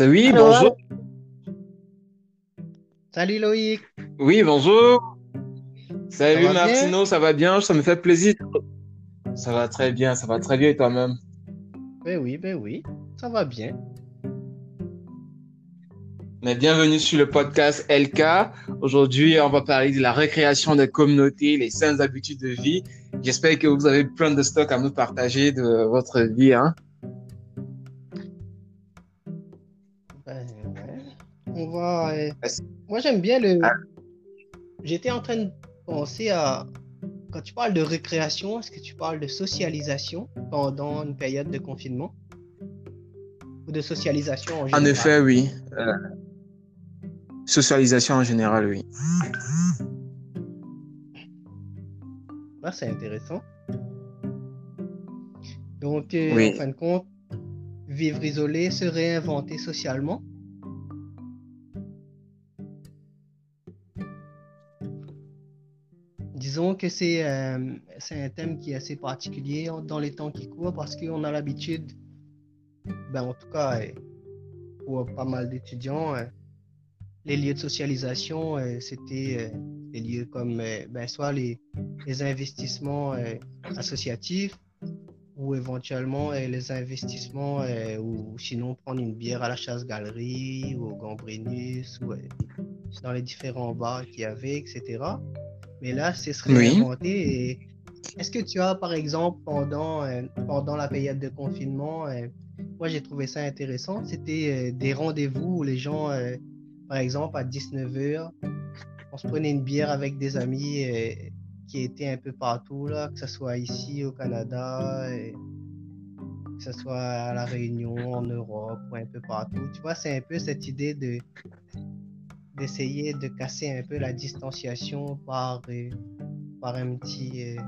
C'est oui, bonjour. Salut Loïc. Oui, bonjour. Salut Martino, ça va bien? Ça me fait plaisir. Ça va très bien, ça va très bien et toi-même? Ben oui, ben oui, ça va bien. Mais bienvenue sur le podcast LK. Aujourd'hui, on va parler de la récréation des communautés, les saines habitudes de vie. J'espère que vous avez plein de stocks à nous partager de votre vie. Hein? Moi, j'aime bien le. Ah. J'étais en train de penser à. Quand tu parles de récréation, est-ce que tu parles de socialisation pendant une période de confinement? Ou de socialisation en En général? effet, oui. Euh, socialisation en général, oui. Ah, c'est intéressant. Donc, euh, Oui. en fin de compte, vivre isolé, se réinventer socialement. Disons que c'est euh, c'est un thème qui est assez particulier dans les temps qui courent parce qu'on a l'habitude, ben, en tout cas, euh, pour pas mal d'étudiants, euh, les lieux de socialisation, c'était des lieux comme ben, soit les, les investissements associatifs ou éventuellement les investissements ou sinon prendre une bière à la chasse-galerie ou au Gambrinus ou dans les différents bars qu'il y avait, etc. Mais là, c'est se Oui. Et est-ce que tu as, par exemple, pendant, euh, pendant la période de confinement, euh, moi j'ai trouvé ça intéressant, c'était euh, des rendez-vous où les gens, par exemple, à 19h, on se prenait une bière avec des amis qui étaient un peu partout, là, que ce soit ici au Canada, que ce soit à La Réunion, en Europe, ou un peu partout. Tu vois, c'est un peu cette idée de d'essayer de casser un peu la distanciation par, euh, par un petit euh,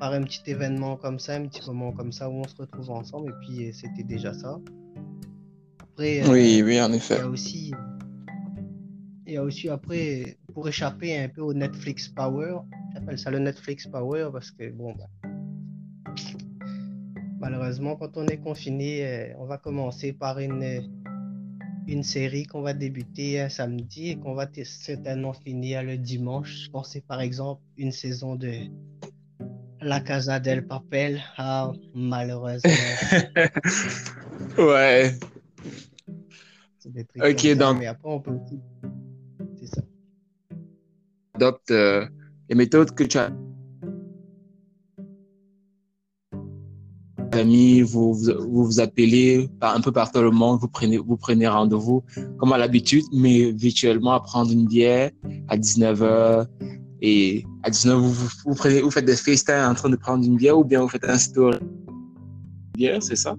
par un petit événement comme ça, un petit moment comme ça où on se retrouve ensemble et puis euh, c'était déjà ça. Après, Oui, oui, en il y effet. a aussi, il y a aussi après, pour échapper un peu au Netflix Power, j'appelle ça le Netflix Power parce que bon, bah, malheureusement, quand on est confiné, on va commencer par une, une série qu'on va débuter un samedi et qu'on va certainement finir le dimanche. Je pensais par exemple une saison de La Casa del Papel. Ah, malheureusement, ouais. Ok, ça, donc- mais après on peut aussi. C'est ça. Adopte euh, les méthodes que tu as. Amis, vous, vous vous vous appelez par, un peu partout le monde, vous prenez, vous prenez rendez-vous comme à l'habitude, mais virtuellement à prendre une bière à 19h. Et à 19h, vous, vous, vous prenez, vous faites des FaceTime en train de prendre une bière ou bien vous faites un story? Bière, c'est ça?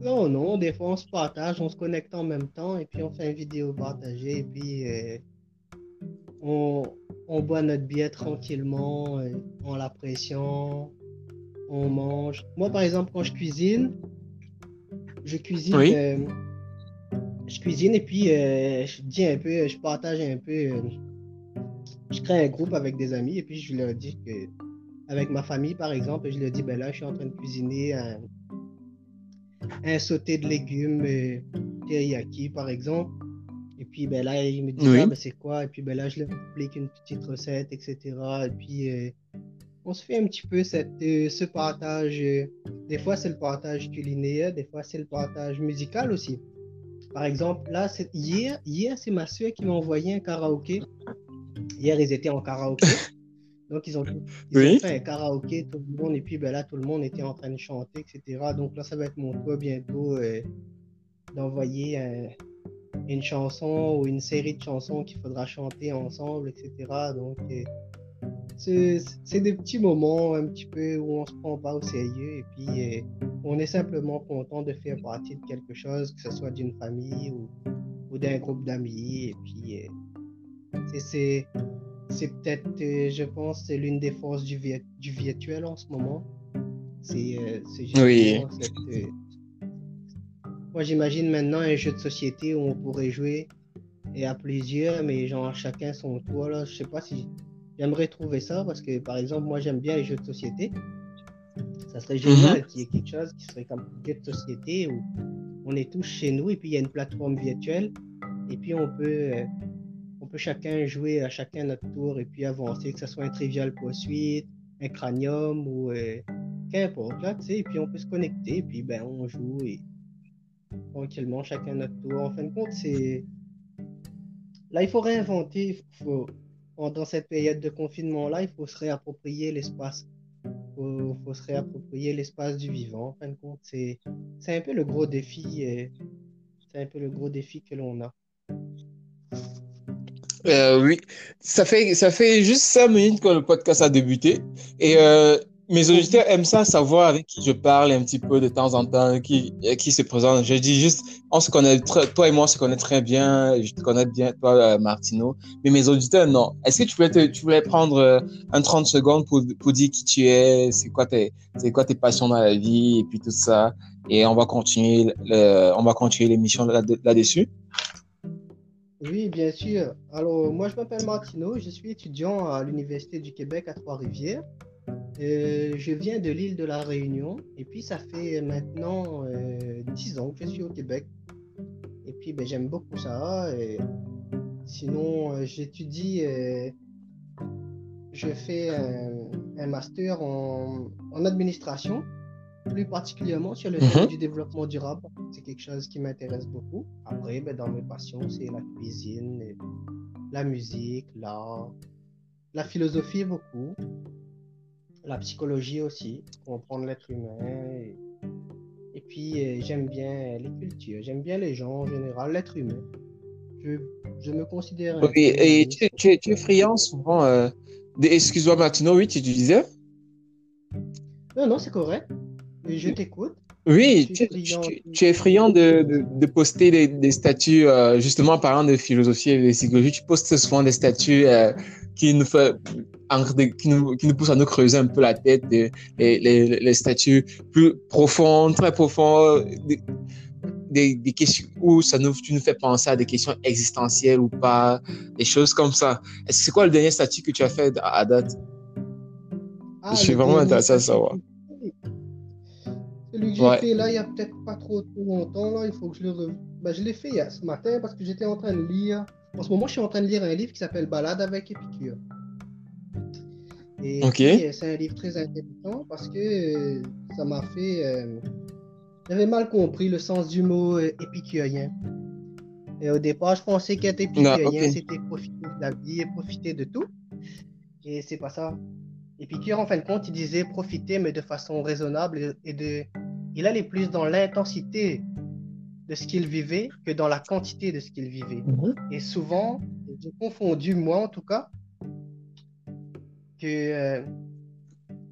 Non, non, des fois on se partage, on se connecte en même temps et puis on fait une vidéo partagée et puis euh, on, on boit notre bière tranquillement, euh, en l'appréciant, on mange. Moi par exemple quand je cuisine, je cuisine, Oui. euh, je cuisine et puis euh, je dis un peu, je partage un peu, euh, je crée un groupe avec des amis et puis je leur dis que avec ma famille par exemple, je leur dis ben là je suis en train de cuisiner un un sauté de légumes teriyaki par exemple. Et puis ben là, il me dit Oui. ah, ben, c'est quoi? Et puis ben là, je leur explique une petite recette, etc. Et puis on se fait un petit peu cette, euh, ce partage. euh, des fois, c'est le partage culinaire, des fois, c'est le partage musical aussi. Par exemple, là, hier, hier c'est ma soeur qui m'a envoyé un karaoké. Hier, ils étaient en karaoké. Donc, ils ont, ils Oui. ont fait un karaoké, tout le monde, et puis ben là, tout le monde était en train de chanter, etc. Donc là, ça va être mon tour bientôt euh, d'envoyer un- une chanson ou une série de chansons qu'il faudra chanter ensemble, etc. Donc, euh, c'est des petits moments un petit peu où on se prend pas au sérieux et puis euh, on est simplement content de faire partie de quelque chose, que ce soit d'une famille ou, ou d'un groupe d'amis. Et puis, euh, c'est- peut-être, euh, je pense, c'est l'une des forces du, vi- du virtuel en ce moment. C'est euh, Oui. cette, euh, Moi, j'imagine maintenant un jeu de société où on pourrait jouer et à plusieurs, mais genre chacun son tour. Là. Je sais pas si j'aimerais trouver ça parce que, par exemple, moi, j'aime bien les jeux de société. Ça serait génial qu'il y ait quelque chose qui serait comme un jeu de société où on est tous chez nous et puis il y a une plateforme virtuelle et puis on peut, euh, on peut chacun jouer à chacun notre tour et puis avancer, que ce soit un trivial poursuite, un cranium ou euh, qu'importe là, tu sais, et puis on peut se connecter et puis ben on joue et tranquillement chacun notre tour. En fin de compte, c'est là il faut réinventer, faut... dans cette période de confinement là, il faut se réapproprier l'espace faut, faut se réapproprier l'espace du vivant. En fin de compte, c'est, c'est un peu le gros défi. Euh, c'est un peu le gros défi que l'on a. Euh, oui, ça fait, ça fait juste cinq minutes que le podcast a débuté. Et euh, mes auditeurs aiment ça, savoir avec qui je parle un petit peu de temps en temps, qui, qui se présente. Je dis juste, on se connaît, toi et moi, on se connaît très bien. Je te connais bien, toi, euh, Martino. Mais mes auditeurs, non. Est-ce que tu voulais, tu voulais prendre euh, un 30 secondes pour, pour dire qui tu es, c'est quoi tes, quoi tes passions dans la vie et puis tout ça? Et on va continuer, l'émission là-dessus. Oui, bien sûr. Alors, moi, je m'appelle Martino. Je suis étudiant à l'Université du Québec à Trois-Rivières. Euh, je viens de l'île de la Réunion et puis ça fait maintenant euh, 10 ans que je suis au Québec. Et puis ben, j'aime beaucoup ça. Et sinon, euh, j'étudie, euh, je fais un, master en, en, administration, plus particulièrement sur le thème mhm. du développement durable. C'est quelque chose qui m'intéresse beaucoup. Après, ben, dans mes passions, c'est la cuisine, la musique, l'art, la philosophie beaucoup la psychologie aussi, comprendre l'être humain. Et, puis, euh, j'aime bien les cultures, j'aime bien les gens en général, l'être humain. Je, je, me considère. Oui, et tu, tu, tu, es friand souvent. Euh, excuse-moi, Martino, oui, tu disais? Non, non, c'est correct. Je t'écoute. Oui, tu, tu, es friand de, de, de poster des, des statuts, euh, justement en parlant de philosophie et de psychologie, tu postes souvent des statuts qui nous fait qui nous, qui nous pousse à nous creuser un peu la tête, des, les, les, les statuts plus profonds, très profonds, des, des, questions où ça nous, tu nous fais penser à des questions existentielles ou pas, des choses comme ça. C'est quoi le dernier statut que tu as fait à date? Ah, Je suis vraiment intéressé à savoir. Celui que j'ai fait là, il y a peut-être pas trop, trop longtemps, là, il faut que je le ben, je l'ai fait ce matin parce que j'étais en train de lire. En ce moment, je suis en train de lire un livre qui s'appelle Balade avec Épicure. Et euh, c'est un livre très intéressant parce que euh, ça m'a fait. Euh, j'avais mal compris le sens du mot épicurien. Et au départ, je pensais qu'être épicurien, c'était profiter de la vie et profiter de tout. Et c'est pas ça. Épicure, en fin de compte, il disait profiter, mais de façon raisonnable et de. Il allait plus dans l'intensité de ce qu'il vivait que dans la quantité de ce qu'il vivait. Mhm. Et souvent, j'ai confondu, moi en tout cas, que euh,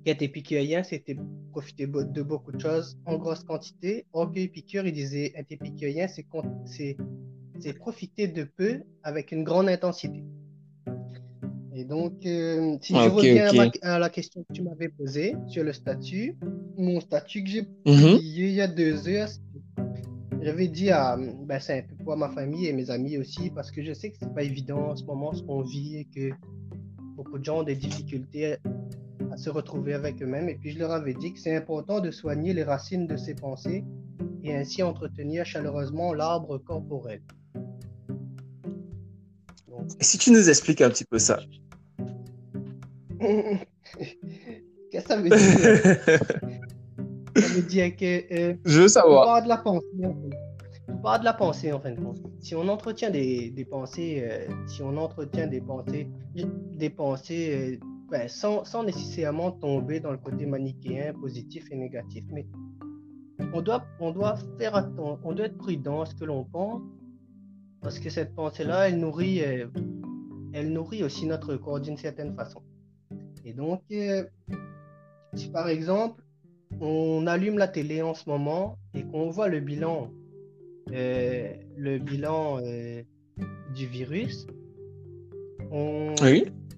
être épicurien, c'était profiter de beaucoup de choses en grosse quantité. Or que Épicure, il disait être épicurien, c'est profiter de peu avec une grande intensité. Et donc, euh, si je reviens À, la question que tu m'avais posée sur le statut, mon statut que j'ai mhm. publié il y a deux heures, j'avais dit à, ben, c'est un peu pour ma famille et mes amis aussi, parce que je sais que c'est pas évident en ce moment ce qu'on vit et que beaucoup de gens ont des difficultés à se retrouver avec eux-mêmes. Et puis je leur avais dit que c'est important de soigner les racines de ces pensées et ainsi entretenir chaleureusement l'arbre corporel. Et si tu nous expliques un petit peu ça Qu'est-ce que ça veut dire? Ça veut dire que. Euh, je veux savoir. On parle de la pensée. On parle de la pensée en fin de compte. Si on entretient des, pensées, euh, si on entretient des pensées des pensées euh, ben, sans, nécessairement tomber dans le côté manichéen, positif et négatif. Mais on doit, on doit faire attention, on doit être prudent à ce que l'on pense, parce que cette pensée-là, elle nourrit, euh, elle nourrit aussi notre corps d'une certaine façon. Et donc, si par exemple, on allume la télé en ce moment et qu'on voit le bilan, le bilan du virus,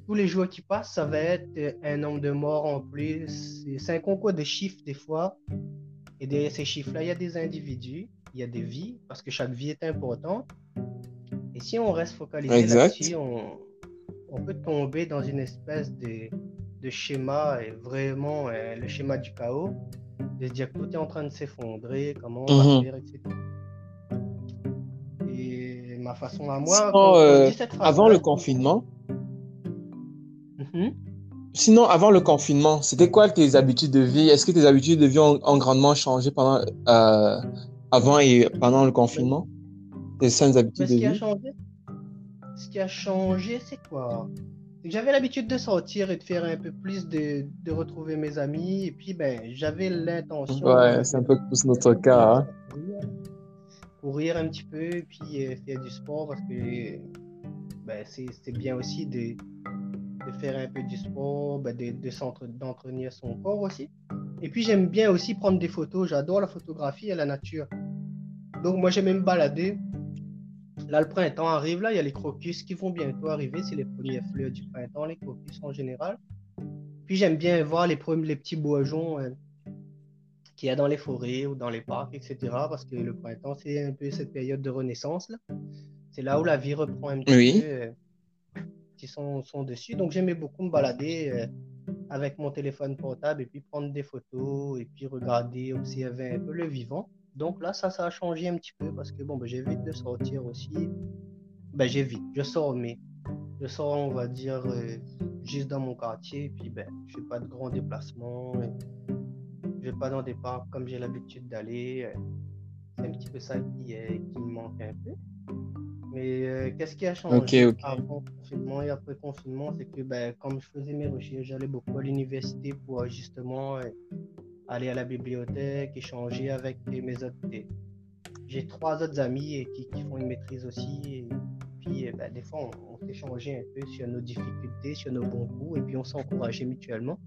tous les jours qui passent, ça va être un nombre de morts en plus. C'est un concours de chiffres des fois. Et derrière ces chiffres-là, il y a des individus, il y a des vies, parce que chaque vie est importante. Et si on reste focalisé là-dessus, on, peut tomber dans une espèce de, schéma, et vraiment euh, le schéma du chaos, de se dire que tout est en train de s'effondrer, comment on va mhm. faire, etc. ma façon à moi. Euh, avant le confinement. Mm-hmm. Sinon, avant le confinement, c'était quoi tes habitudes de vie? Est-ce que tes habitudes de vie ont, grandement changé pendant, euh, avant et pendant le confinement? Tes saines habitudes de vie? changé, Ce qui a changé, c'est quoi? J'avais l'habitude de sortir et de faire un peu plus de, de retrouver mes amis. Et puis, ben, j'avais l'intention. Ouais, c'est un peu plus notre cas. Hein. Courir un petit peu, puis euh, faire du sport parce que ben, c'est bien aussi de de faire un peu du sport, ben de, d'entretenir son corps aussi. Et puis j'aime bien aussi prendre des photos, j'adore la photographie et la nature. Donc moi j'aime me balader. Là le printemps arrive, là il y a les crocus qui vont bientôt arriver, c'est les premières fleurs du printemps, les crocus en général. Puis j'aime bien voir les, les petits boisons euh, qu'il y a dans les forêts ou dans les parcs, etc. Parce que le printemps c'est un peu cette période de renaissance là. C'est là où la vie reprend un petit peu. Euh, sont, sont dessus. Donc j'aimais beaucoup me balader euh, avec mon téléphone portable et puis prendre des photos et puis regarder, observer un peu le vivant. Donc là, ça, ça a changé un petit peu parce que bon, ben, j'évite de sortir aussi. Ben, j'évite, je sors, mais je sors, on va dire, euh, juste dans mon quartier. Et puis, ben, je fais pas de grands déplacements. Je vais pas dans des parcs comme j'ai l'habitude d'aller. Euh, c'est un petit peu ça qui, qui me manque un peu. Mais euh, qu'est-ce qui a changé avant confinement et après confinement? C'est que ben, comme je faisais mes recherches, j'allais beaucoup à l'université pour euh, justement euh, aller à la bibliothèque, échanger avec mes autres. J'ai trois autres amis qui, qui, font une maîtrise aussi. Et puis ben, des fois, on, s'échangeait un peu sur nos difficultés, sur nos bons coups, et puis on s'encourageait mutuellement.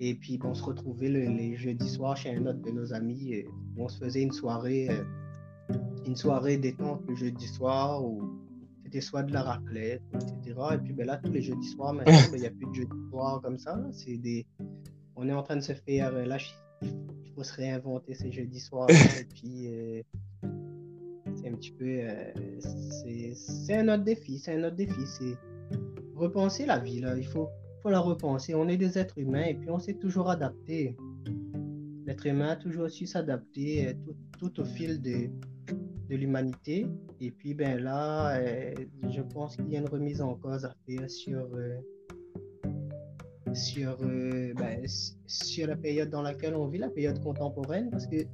Et puis on se retrouvait les jeudis soirs chez un autre de nos amis, et on se faisait une soirée une soirée détente le jeudi soir ou c'était soit de la raclette, etc. Et puis ben là, tous les jeudis soirs, maintenant, ben, il n'y a plus de jeudi soir comme ça. C'est des... On est en train de se faire. Euh, là, il faut se réinventer ces jeudis soirs. et puis, euh, c'est un petit peu. Euh, c'est un autre défi. C'est un autre défi. C'est repenser la vie. Là. Il faut, faut la repenser. On est des êtres humains et puis on s'est toujours adapté. L'être humain a toujours su s'adapter tout, tout, au fil de, de l'humanité. Et puis ben là, euh, je pense qu'il y a une remise en cause à faire sur, euh, sur, euh, ben, sur la période dans laquelle on vit, la période contemporaine, parce que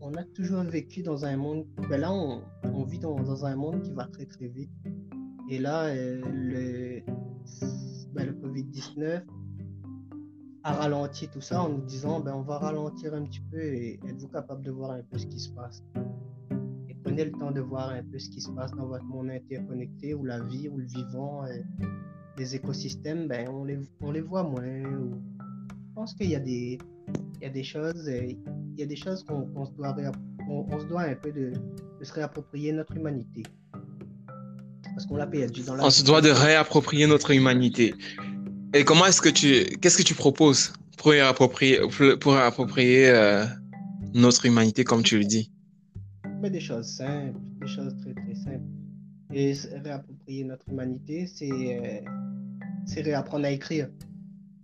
on a toujours vécu dans un monde, ben là on, on vit dans, dans, un monde qui va très très vite. Et là, le, ben, le Covid-19 a ralenti tout ça en nous disant ben, on va ralentir un petit peu et êtes-vous capable de voir un peu ce qui se passe? Prenez le temps de voir un peu ce qui se passe dans votre monde interconnecté, où la vie, ou le vivant, euh, des écosystèmes, ben, on, les, on les voit moins. Je pense qu'il y, a des, y a des choses, euh, choses qu'on se, doit on, se doit un peu de se réapproprier notre humanité. Parce qu'on l'a perdu dans la... On se doit de réapproprier notre humanité. Et comment est-ce que tu... Qu'est-ce que tu proposes pour réapproprier, pour réapproprier euh, notre humanité, comme tu le dis? Des choses simples, des choses très très simples. Et réapproprier notre humanité, c'est euh, réapprendre à écrire.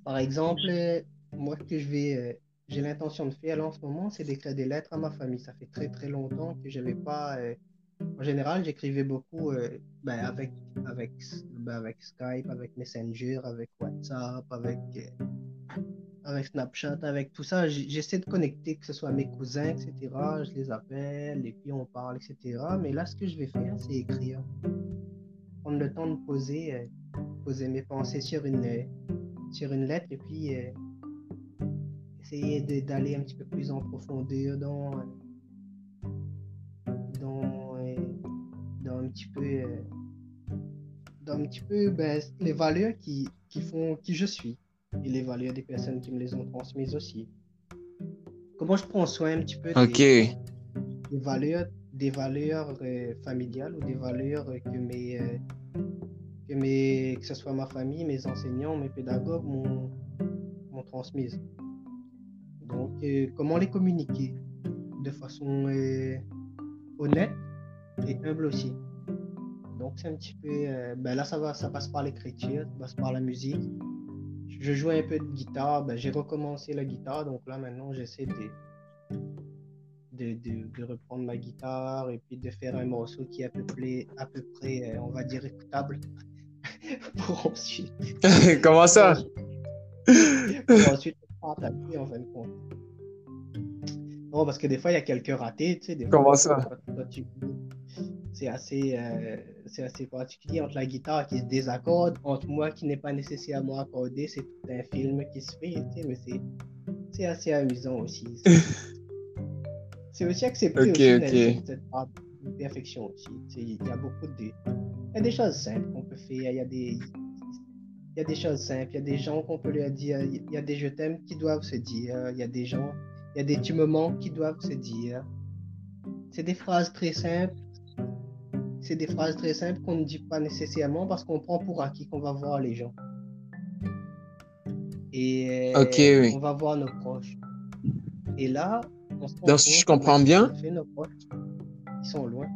Par exemple, moi, que je vais, euh, j'ai l'intention de faire en ce moment, c'est d'écrire des lettres à ma famille. Ça fait très très longtemps que j'avais pas. Euh, en général, j'écrivais beaucoup ben, avec, avec, ben, avec Skype, avec Messenger, avec WhatsApp, avec avec Snapchat, avec tout ça, j'essaie de connecter, que ce soit mes cousins, etc. Je les appelle et puis on parle, etc. Mais là, ce que je vais faire, c'est écrire. Prendre le temps de poser, euh, poser mes pensées sur une, euh, sur une lettre et puis euh, essayer d'aller un petit peu plus en profondeur dans, dans, dans un petit peu, petit peu ben, les valeurs qui, qui font qui je suis et les valeurs des personnes qui me les ont transmises aussi. Comment je prends soin un petit peu des, valeurs, des valeurs euh, familiales ou des valeurs que mes, euh, que mes, que ce soit ma famille, mes enseignants, mes pédagogues m'ont, transmises. Donc, euh, comment les communiquer de façon honnête et humble aussi. Donc, c'est un petit peu, ben là, ça va, ça passe par l'écriture, ça passe par la musique, je jouais un peu de guitare. Ben, j'ai recommencé la guitare, donc là maintenant j'essaie de, de, de, de, reprendre ma guitare et puis de faire un morceau qui est à peu près, à peu près euh, on va dire, écoutable pour ensuite. Comment ça? Pour ensuite partager en fin de compte. Non, parce que des fois, il y a quelques ratés, tu sais. Des Comment ça? C'est assez, euh, c'est assez particulier entre la guitare qui se désaccorde, entre moi qui n'est pas nécessairement accordé, c'est tout un film qui se fait, tu sais, mais c'est, c'est assez amusant aussi. C'est aussi accepté okay, aussi cette part de perfection aussi. Il y a beaucoup de... Il y a des choses simples qu'on peut faire, il y a des... Il y a des choses simples, il y a des gens qu'on peut leur dire, il y a des je t'aime qui doivent se dire, il y a des gens, il y a des tu me manques qui doivent se dire. C'est des phrases très simples, c'est des phrases très simples qu'on ne dit pas nécessairement parce qu'on prend pour acquis qu'on va voir les gens. Et oui. on va voir nos proches. Et là, donc, si je comprends bien. Ils sont loin.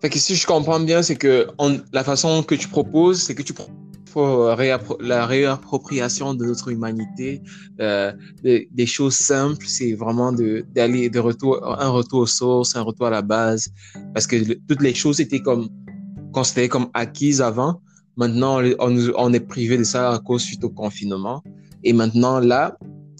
Fait que si je comprends bien, c'est que on, la façon que tu proposes, c'est que tu la réappropriation de notre humanité, euh, des, choses simples, c'est vraiment d'aller de, retour, un retour aux sources, un retour à la base, parce que toutes les choses étaient comme considérées comme acquises avant. Maintenant, on, on est privé de ça à cause suite au confinement. Et maintenant, là,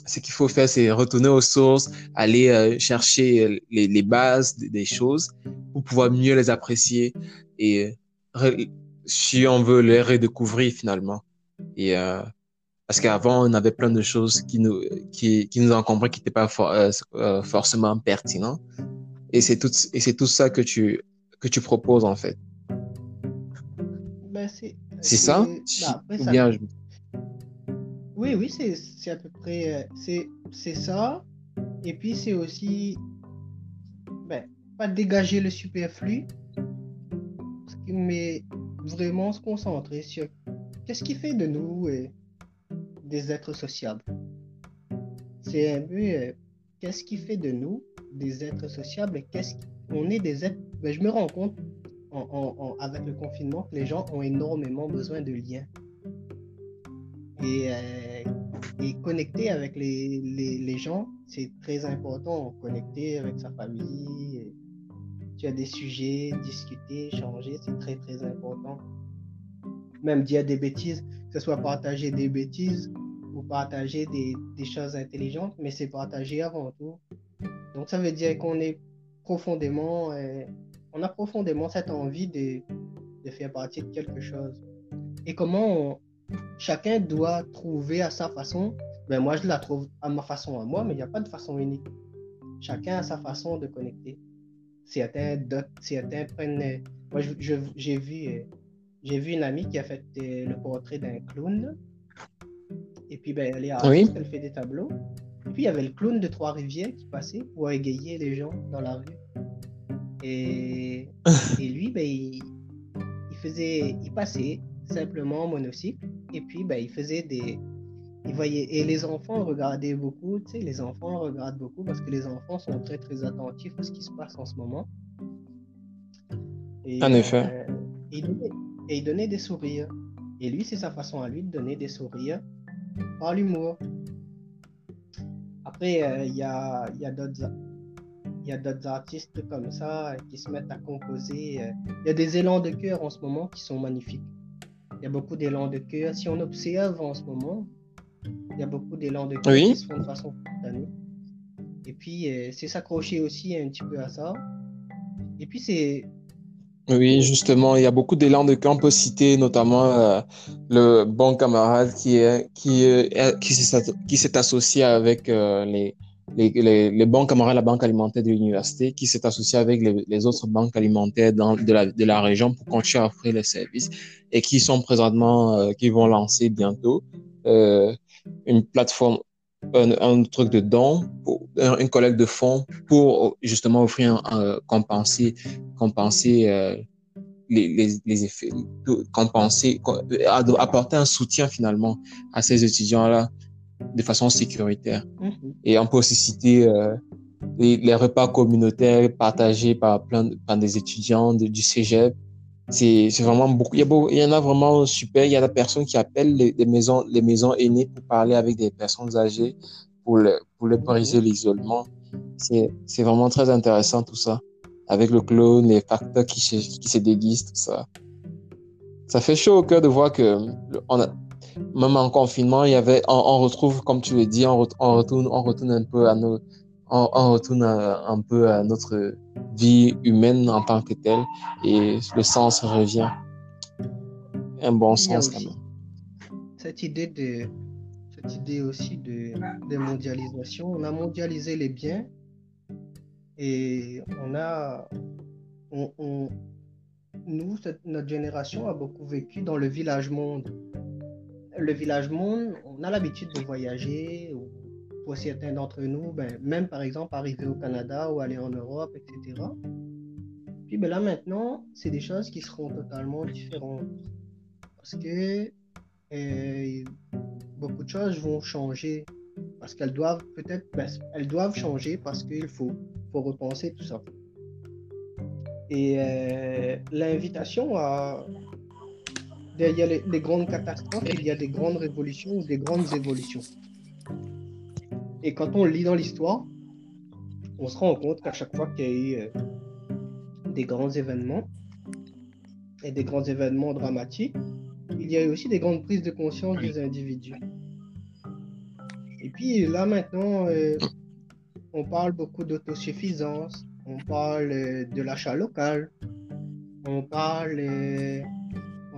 ce qu'il faut faire, c'est retourner aux sources, aller euh, chercher euh, les, les, bases des choses pour pouvoir mieux les apprécier et si on veut les redécouvrir finalement. Et euh, parce qu'avant, on avait plein de choses qui nous qui, qui nous encombraient, qui n'étaient pas forcément pertinents. Et c'est tout et c'est tout ça que tu que tu proposes en fait. Ben, c'est ça? Ben, bien, je... Oui, oui, c'est à peu près. Euh, c'est ça. Et puis, c'est aussi. Ben, pas dégager le superflu, mais vraiment se concentrer sur qu'est-ce qui fait de nous euh, des êtres sociables. C'est un peu euh, qu'est-ce qui fait de nous des êtres sociables qu'est-ce qu'on est des êtres. Ben, je me rends compte avec le confinement que les gens ont énormément besoin de liens et, euh, et connecter avec les gens, c'est très important. Connecter avec sa famille, tu as des sujets, discuter, échanger, c'est très très important. Même dire des bêtises, que ce soit partager des bêtises ou partager des, des choses intelligentes, mais c'est partager avant tout. Donc ça veut dire qu'on est profondément, euh, on a profondément cette envie de, de faire partie de quelque chose. Et comment chacun doit trouver à sa façon. Ben moi, je la trouve à ma façon à moi, mais il n'y a pas de façon unique. Chacun a sa façon de connecter. Certains, certains prennent. Moi, j'ai vu, j'ai vu une amie qui a fait euh, le portrait d'un clown. Et puis, ben, elle est artiste, elle fait des tableaux. Et puis, il y avait le clown de Trois-Rivières qui passait pour égayer les gens dans la rue. Et, et lui, ben, il, il faisait, il passait, simplement monocycle. Et puis, ben, il faisait des. Il voyait... Et les enfants regardaient beaucoup, tu sais, les enfants regardent beaucoup parce que les enfants sont très, très attentifs à ce qui se passe en ce moment. Et, en effet. Euh, et, il donnait... des sourires. Et lui, c'est sa façon à lui de donner des sourires par l'humour. Après, euh, il y a, y a d'autres il y a d'autres artistes comme ça qui se mettent à composer. Euh, il y a des élans de cœur en ce moment qui sont magnifiques. Il y a beaucoup d'élan de cœur. Si on observe en ce moment, il y a beaucoup d'élan de cœur qui se font de façon spontanée. Et puis, euh, c'est s'accrocher aussi un petit peu à ça. Et puis, c'est. Oui, justement, il y a beaucoup d'élan de cœur. On peut citer notamment euh, le bon camarade qui est qui euh, qui s'est associé avec les les, les, banques camarades la banque alimentaire de l'université qui s'est associée avec les, autres banques alimentaires dans, de, la, de la région pour continuer à offrir les services et qui sont présentement, euh, qui vont lancer bientôt euh, une plateforme, un, truc de pour, une collecte de fonds pour justement offrir, euh, compenser, compenser euh, les, les, les, effets, compenser, apporter un soutien finalement à ces étudiants-là de façon sécuritaire. Mhm. Et on peut aussi citer euh, les, repas communautaires partagés par plein par des étudiants du cégep. C'est vraiment beaucoup. Il y, a il y en a vraiment super. Il y a des personnes qui appellent les, maisons, les maisons aînées pour parler avec des personnes âgées, pour, le, pour le briser l'isolement. c'est vraiment très intéressant tout ça. Avec le clone, les facteurs qui, qui se déguisent, tout ça. Ça fait chaud au cœur de voir que on a, même en confinement, il y avait, on, retrouve, comme tu le dis, on, retourne, on retourne un peu à nos, on, retourne un peu à notre vie humaine en tant que telle et le sens revient. Un bon sens quand même. Cette idée de, cette idée aussi de, de mondialisation, on a mondialisé les biens et on a, on, nous, notre génération a beaucoup vécu dans le village monde le village monde, on a l'habitude de voyager, pour certains d'entre nous, ben, même par exemple arriver au Canada ou aller en Europe, etc. Puis ben là maintenant, c'est des choses qui seront totalement différentes. Parce que euh, beaucoup de choses vont changer. Parce qu'elles doivent peut-être, ben, elles doivent changer parce qu'il faut, repenser tout ça. Et euh, l'invitation à, derrière les, grandes catastrophes, il y a des grandes révolutions ou des grandes évolutions. Et quand on lit dans l'histoire, on se rend compte qu'à chaque fois qu'il y a eu euh, des grands événements et des grands événements dramatiques, il y a eu aussi des grandes prises de conscience des individus. Et puis là maintenant, euh, on parle beaucoup d'autosuffisance, on parle euh, de l'achat local, on parle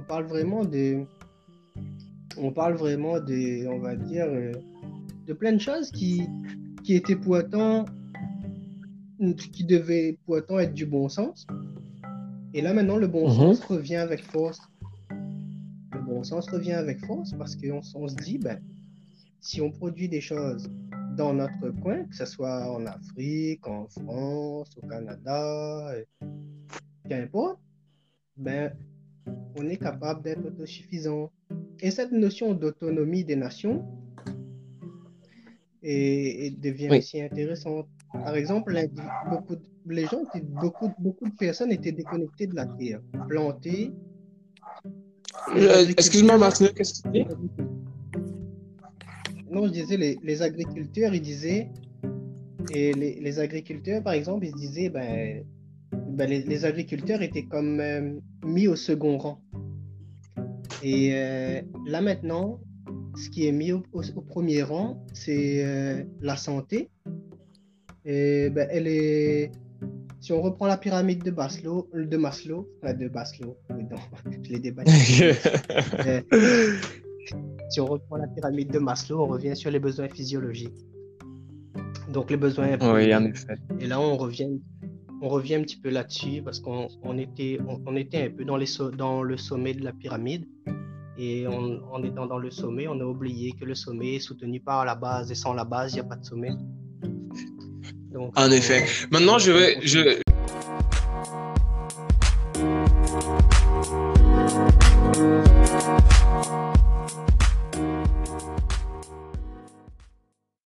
parle vraiment de. On parle vraiment de. On va dire. De plein de choses qui, qui étaient pourtant. qui devaient pourtant être du bon sens. Et là, maintenant, le bon mhm. sens revient avec force. Le bon sens revient avec force parce qu'on on se dit, ben, si on produit des choses dans notre coin, que ce soit en Afrique, en France, au Canada, euh, qu'importe, ben, on est capable d'être autosuffisant. Et cette notion d'autonomie des nations devient aussi intéressante. Par exemple, beaucoup les gens, beaucoup, beaucoup de personnes étaient déconnectées de la terre, plantées. Euh, excuse-moi, Martin, qu'est-ce que tu dis? Non, je disais, les, les, agriculteurs, ils disaient, et les, les, agriculteurs, par exemple, ils disaient, ben, ben, les, agriculteurs étaient comme euh, mis au second rang. Et euh, là maintenant, ce qui est mis au, premier rang, c'est euh, la santé. Et ben, elle est, si on reprend la pyramide de Maslow, de Maslow, de Maslow, je l'ai débattu. si on reprend la pyramide de Maslow, on revient sur les besoins physiologiques. Donc les besoins. Oui, en effet. Et là, on revient on revient un petit peu là-dessus parce qu'on était, on, était un peu dans, les dans le sommet de la pyramide. Et en étant dans le sommet, on a oublié que le sommet est soutenu par la base. Et sans la base, il n'y a pas de sommet. Donc, en effet. Maintenant, je vais. Je...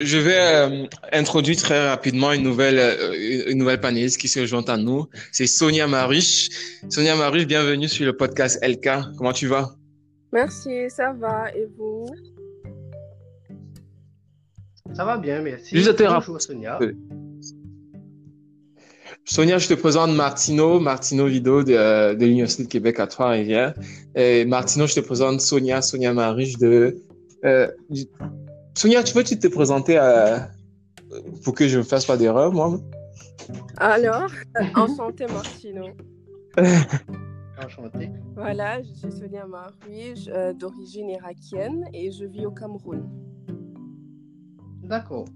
Je vais euh, introduire très rapidement une nouvelle, euh, une nouvelle panéliste qui se joint à nous. C'est Sonia Mariche. Sonia Mariche, bienvenue sur le podcast LK. Comment tu vas? Merci, ça va. Et vous? Ça va bien, merci. Juste Bonjour, Sonia. Sonia, je te présente Martino, Martino Vido de, euh, de l'Université de Québec à Trois-Rivières. Et Martino, je te présente Sonia, Sonia Mariche de, Sonia, tu peux -tu te présenter euh, pour que je ne fasse pas d'erreur, moi? Alors, enchanté Martino. enchanté. Voilà, je suis Sonia Marouige, euh, d'origine irakienne et je vis au Cameroun. D'accord.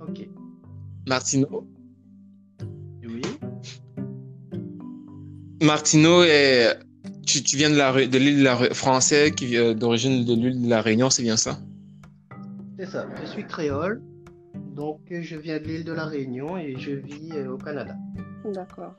Ok. Martino Oui. Martino est tu, viens de la de l'île française qui vient d'origine de l'île de la Réunion, c'est bien ça? C'est ça. Je suis créole, donc je viens de l'île de la Réunion et je vis euh, au Canada. D'accord.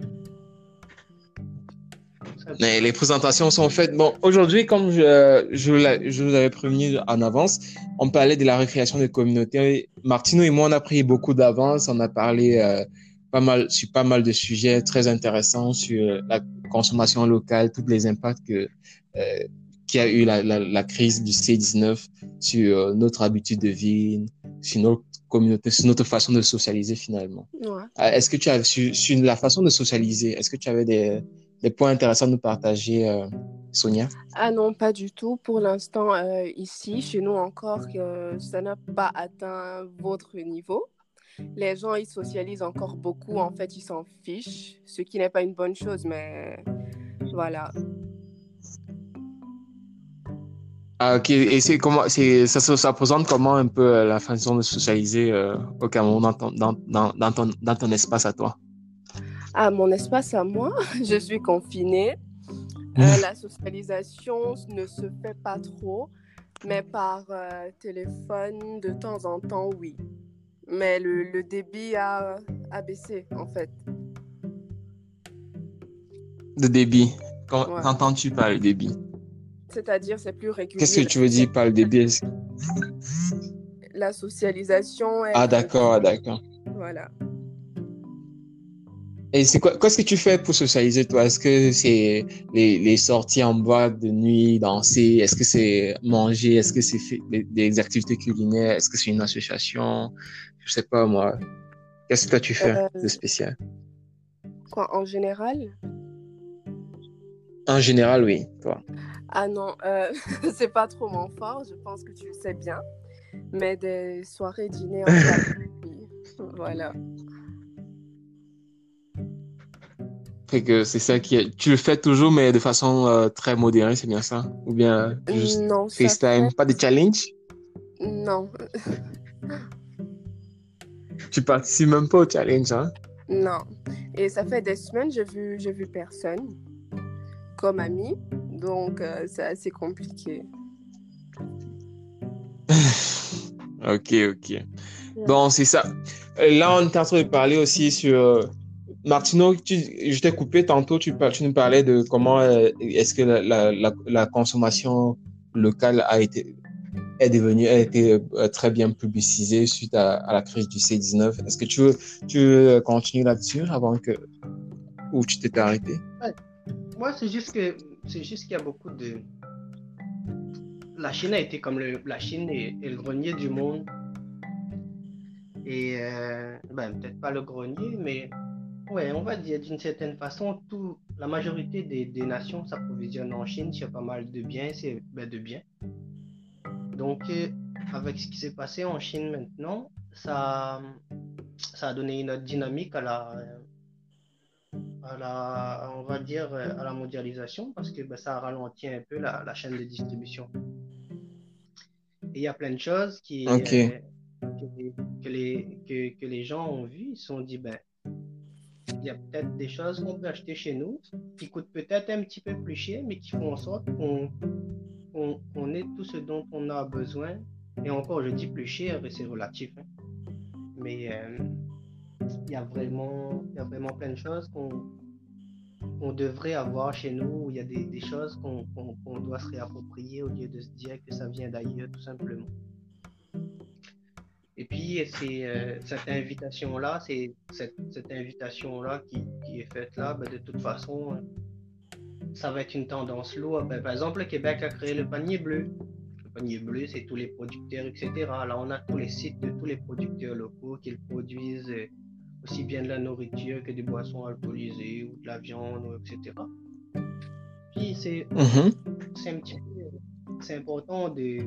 Mais les présentations sont faites. Bon, aujourd'hui, comme je, je, vous avais prévenu en avance, on parlait de la récréation des communautés. Martino et moi, on a pris beaucoup d'avance. On a parlé euh, pas mal, sur pas mal de sujets très intéressants sur la consommation locale, tous les impacts que, euh, a eu la, la, crise du C19 sur euh, notre habitude de vie, sur notre communauté, sur notre façon de socialiser finalement. Ouais. Euh, Est-ce que tu as, sur, sur la façon de socialiser, est-ce que tu avais des, des points intéressants à nous partager, euh, Sonia? Ah non, pas du tout. Pour l'instant, euh, ici, chez nous encore, que ça n'a pas atteint votre niveau. Les gens, ils socialisent encore beaucoup. En fait, ils s'en fichent, ce qui n'est pas une bonne chose, mais voilà. Ah, ok, et c'est comment, c'est, ça, se- ça présente comment un peu euh, la façon de socialiser euh, au Cameroun dans ton, dans, dans, dans ton, dans ton espace à toi? À mon espace à moi, je suis confinée. Euh, la socialisation ne se fait pas trop, mais par euh, téléphone, de temps en temps, oui. Mais le, le débit a, a baissé, en fait. De débit. Ouais. Qu'entends-tu par le débit? C'est-à-dire, c'est plus régulier. Qu'est-ce que tu veux dire par le débit? La socialisation est... Ah, d'accord, d'accord. Voilà. Et c'est quoi, qu'est-ce que tu fais pour socialiser, toi? Est-ce que c'est les, les sorties en boîte de nuit, danser? Est-ce que c'est manger? Est-ce que c'est des, des activités culinaires? Est-ce que c'est une association? Je sais pas, moi. Qu'est-ce que toi tu fais Euh, de spécial? Quoi, en général? En général, oui, toi. Ah non, euh, c'est pas trop mon fort, je pense que tu le sais bien. Mais des soirées dîner en famille, voilà. Fait que c'est ça qui est... Tu le fais toujours, mais de façon euh, très modérée, c'est bien ça? Ou bien euh, juste Non, fait- Pas de challenge? Non, Tu participes même pas au challenge, hein? non. Et ça fait des semaines, j'ai vu, j'ai vu personne comme ami, donc euh, c'est assez compliqué. Ok, ok. Bon, c'est ça. Euh, Là, on est en train de parler aussi sur. Martino, je t'ai coupé tantôt, tu, nous parlais de comment euh, est-ce que la, consommation locale a été, est devenue, a été euh, très bien publicisée suite à, la crise du C19. Est-ce que tu veux, tu veux continuer là-dessus avant que. Ou tu t'étais arrêté? Moi, c'est juste que c'est juste qu'il y a beaucoup de. La Chine a été comme le. La Chine est le grenier du monde. Et euh, ben, peut-être pas le grenier, mais ouais, on va dire d'une certaine façon, tout, la majorité des, des nations s'approvisionnent en Chine sur pas mal de biens, c'est ben, de biens. Donc, euh, avec ce qui s'est passé en Chine maintenant, ça, ça a donné une autre dynamique à la, à la, on va dire, à la mondialisation parce que ben, ça ralentit un peu la, la chaîne de distribution. Et il y a plein de choses qui, euh, que, les- que les, que, que les gens ont vues, ils se sont dit, ben, il y a peut-être des choses qu'on peut acheter chez nous qui coûtent peut-être un petit peu plus cher, mais qui font en sorte qu'on ait tout ce dont on a besoin. Et encore, je dis plus cher, et c'est relatif. hein. Mais euh, il y a vraiment, il y a vraiment plein de choses qu'on devrait avoir chez nous. Il y a des, choses qu'on doit se réapproprier au lieu de se dire que ça vient d'ailleurs, tout simplement. Et puis, c'est euh, cette invitation-là, c'est cette, cette invitation-là qui, qui est faite là, ben, de toute façon, euh, ça va être une tendance lourde. Ben, par exemple, le Québec a créé le panier bleu. Le panier bleu, c'est tous les producteurs, etc. Là, on a tous les sites de tous les producteurs locaux qui produisent euh, aussi bien de la nourriture que des boissons alcoolisées ou de la viande, etc. Puis, c'est Mhm. c'est un petit peu, c'est important de,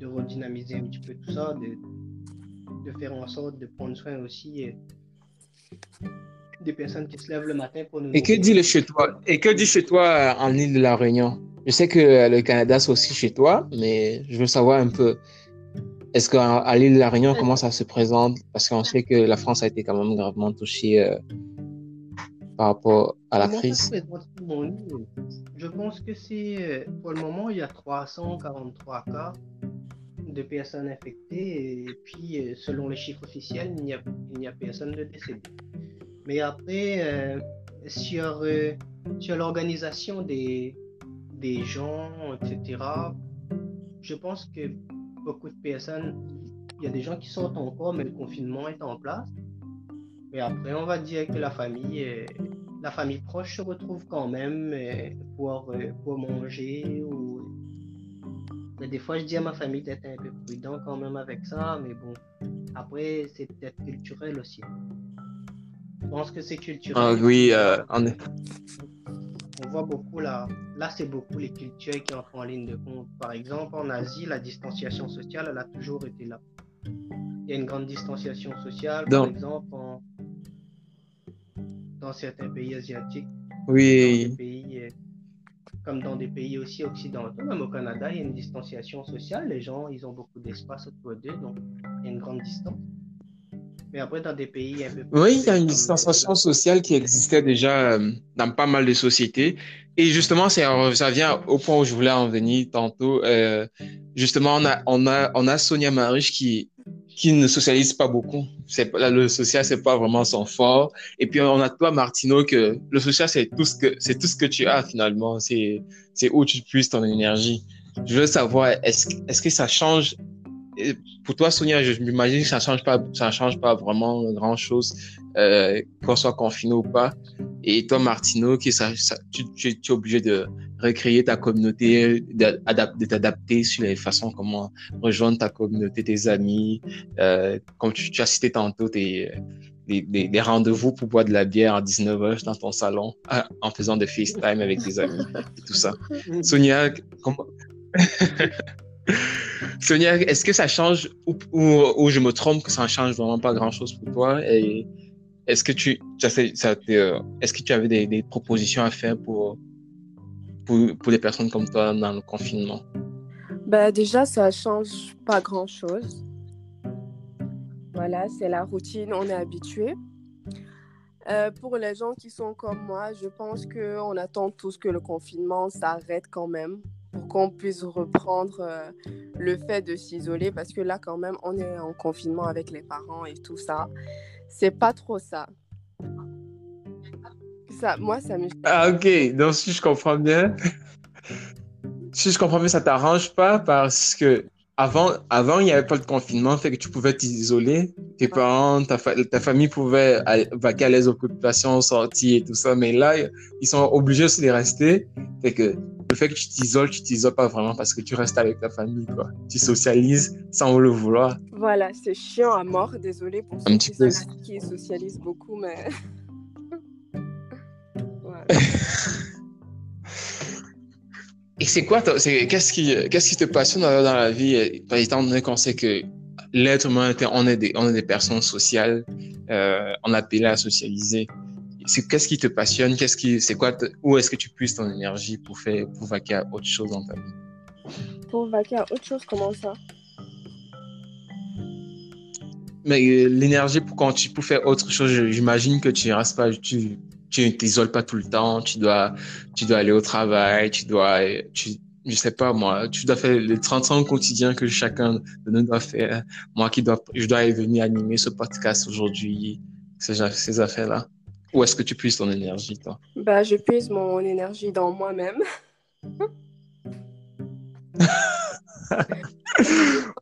de redynamiser un petit peu tout ça, de, de faire en sorte de prendre soin aussi euh, des personnes qui se lèvent le matin pour nous Et que dit le chez toi? Et que dit chez toi euh, en île de la Réunion? Je sais que euh, le Canada, c'est aussi chez toi, mais je veux savoir un peu. Est-ce qu'à à l'île de la Réunion, comment ça se présente? Parce qu'on sait que la France a été quand même gravement touchée euh, par rapport à la crise. Je pense que c'est, pour le moment, il y a 343 cas de personnes infectées, et puis euh, selon les chiffres officiels, il n'y a, a personne de décédé. Mais après, euh, sur, euh, sur l'organisation des, des gens, etc., je pense que beaucoup de personnes, il y a des gens qui sortent encore, mais le confinement est en place. Mais après, on va dire que la famille, la famille proche se retrouve quand même pour, pour manger. Ou... Mais des fois, je dis à ma famille d'être un peu prudent quand même avec ça, mais bon, Après, c'est peut-être culturel aussi. Je pense que c'est culturel. Ah, oui, euh, on est... On voit beaucoup là. Là, c'est beaucoup les cultures qui entrent en ligne de compte. Par exemple, en Asie, la distanciation sociale, elle a toujours été là. Il y a une grande distanciation sociale, par exemple, dans certains pays asiatiques. Oui. Comme dans des pays aussi occidentaux, même au Canada, il y a une distanciation sociale. Les gens, ils ont beaucoup d'espace autour d'eux, donc il y a une grande distance. Mais après, dans des pays un peu plus Oui, il y a une distanciation sociale qui existait déjà euh, dans pas mal de sociétés. Et justement, ça vient au point où je voulais en venir tantôt. Euh, justement, on a, on, a, on a Sonia Mariche qui, qui ne socialise pas beaucoup. Le social, c'est pas vraiment son fort. Et puis on a toi, Martino, que le social, c'est tout ce que c'est tout ce que tu as finalement. C'est où tu puisses ton énergie. Je veux savoir, est-ce que ça change? Pour toi, Sonia, je m'imagine que ça change pas, ça change pas vraiment grand chose, euh, qu'on soit confiné ou pas. Et toi, Martino, qui tu, es obligé de recréer ta communauté, de t'adapter sur les façons comment rejoindre ta communauté, tes amis, euh, comme tu, as cité tantôt, tes, des, rendez-vous pour boire de la bière à 19h dans ton salon en faisant des FaceTime avec tes amis et tout ça. Sonia. Sonia, est-ce que ça change ou, je me trompe que ça ne change vraiment pas grand-chose pour toi et est-ce que tu, euh, est-ce que tu avais des, propositions à faire pour, pour, pour les personnes comme toi dans le confinement? Bah déjà, ça change pas grand-chose. Voilà, c'est la routine, on est habitué. Euh, pour les gens qui sont comme moi, je pense qu'on attend tous que le confinement s'arrête quand même pour qu'on puisse reprendre euh, le fait de s'isoler parce que là quand même on est en confinement avec les parents et tout ça. C'est pas trop ça. Ça, moi, ça me. Ah, ok. Donc, si je comprends bien, si je comprends bien, ça t'arrange pas parce que avant, avant, il n'y avait pas de confinement, fait que tu pouvais t'isoler. Tes parents, ta, ta famille pouvait vaquer à les occupations, sortir et tout ça. Mais là, ils sont obligés aussi de rester. Fait que le fait que tu t'isoles, tu t'isoles pas vraiment parce que tu restes avec ta famille, quoi. Tu socialises sans le vouloir. Voilà, c'est chiant à mort. Désolé pour ceux qui, qui socialisent beaucoup, mais. Et c'est quoi, qu'est-ce qui, qu'est-ce qui te passionne dans, la vie, étant donné qu'on sait que l'être humain, on est des, on est des personnes sociales, euh, on a appelé à socialiser. C'est, qu'est-ce qui te passionne, qu'est-ce qui, c'est quoi, où est-ce que tu puisses ton énergie pour faire, pour vaquer à autre chose dans ta vie? Pour vaquer à autre chose, comment ça? Mais euh, l'énergie pour quand tu, pour faire autre chose, j'imagine que tu restes pas, tu, tu ne t'isoles pas tout le temps, tu dois, tu dois aller au travail, tu dois, tu, je sais pas moi, tu dois faire les 30 ans quotidiens que chacun de nous doit faire. Moi qui dois, je dois venir animer ce podcast aujourd'hui, ces, ces affaires-là. Où est-ce que tu puisses ton énergie, toi? Bah, je puise mon énergie dans moi-même.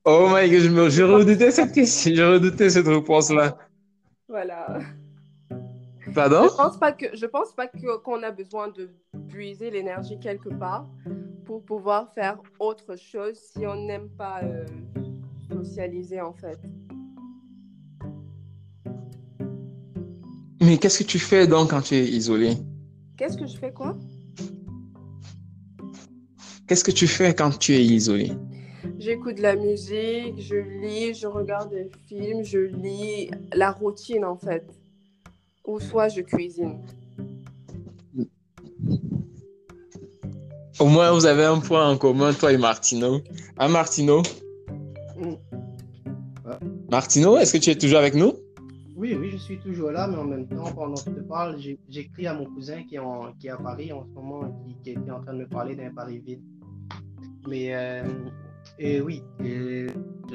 oh my god, je, je redoutais cette question, je redoutais cette réponse-là. Voilà. Pardon? Je pense pas que je pense pas que qu'on a besoin de puiser l'énergie quelque part pour pouvoir faire autre chose si on n'aime pas euh, socialiser en fait. Mais qu'est-ce que tu fais donc quand tu es isolé? Qu'est-ce que je fais quoi? Qu'est-ce que tu fais quand tu es isolé? J'écoute de la musique, je lis, je regarde des films, je lis la routine en fait ou soit je cuisine. Au moins, vous avez un point en commun, toi et Martino. Hein, Martino? Mm. Martino, est-ce que tu es toujours avec nous? Oui, oui, je suis toujours là, mais en même temps, pendant que je te parle, j'écris à mon cousin qui est, qui est à Paris en ce moment, qui, qui est en train de me parler d'un Paris vide. Mais euh, et oui,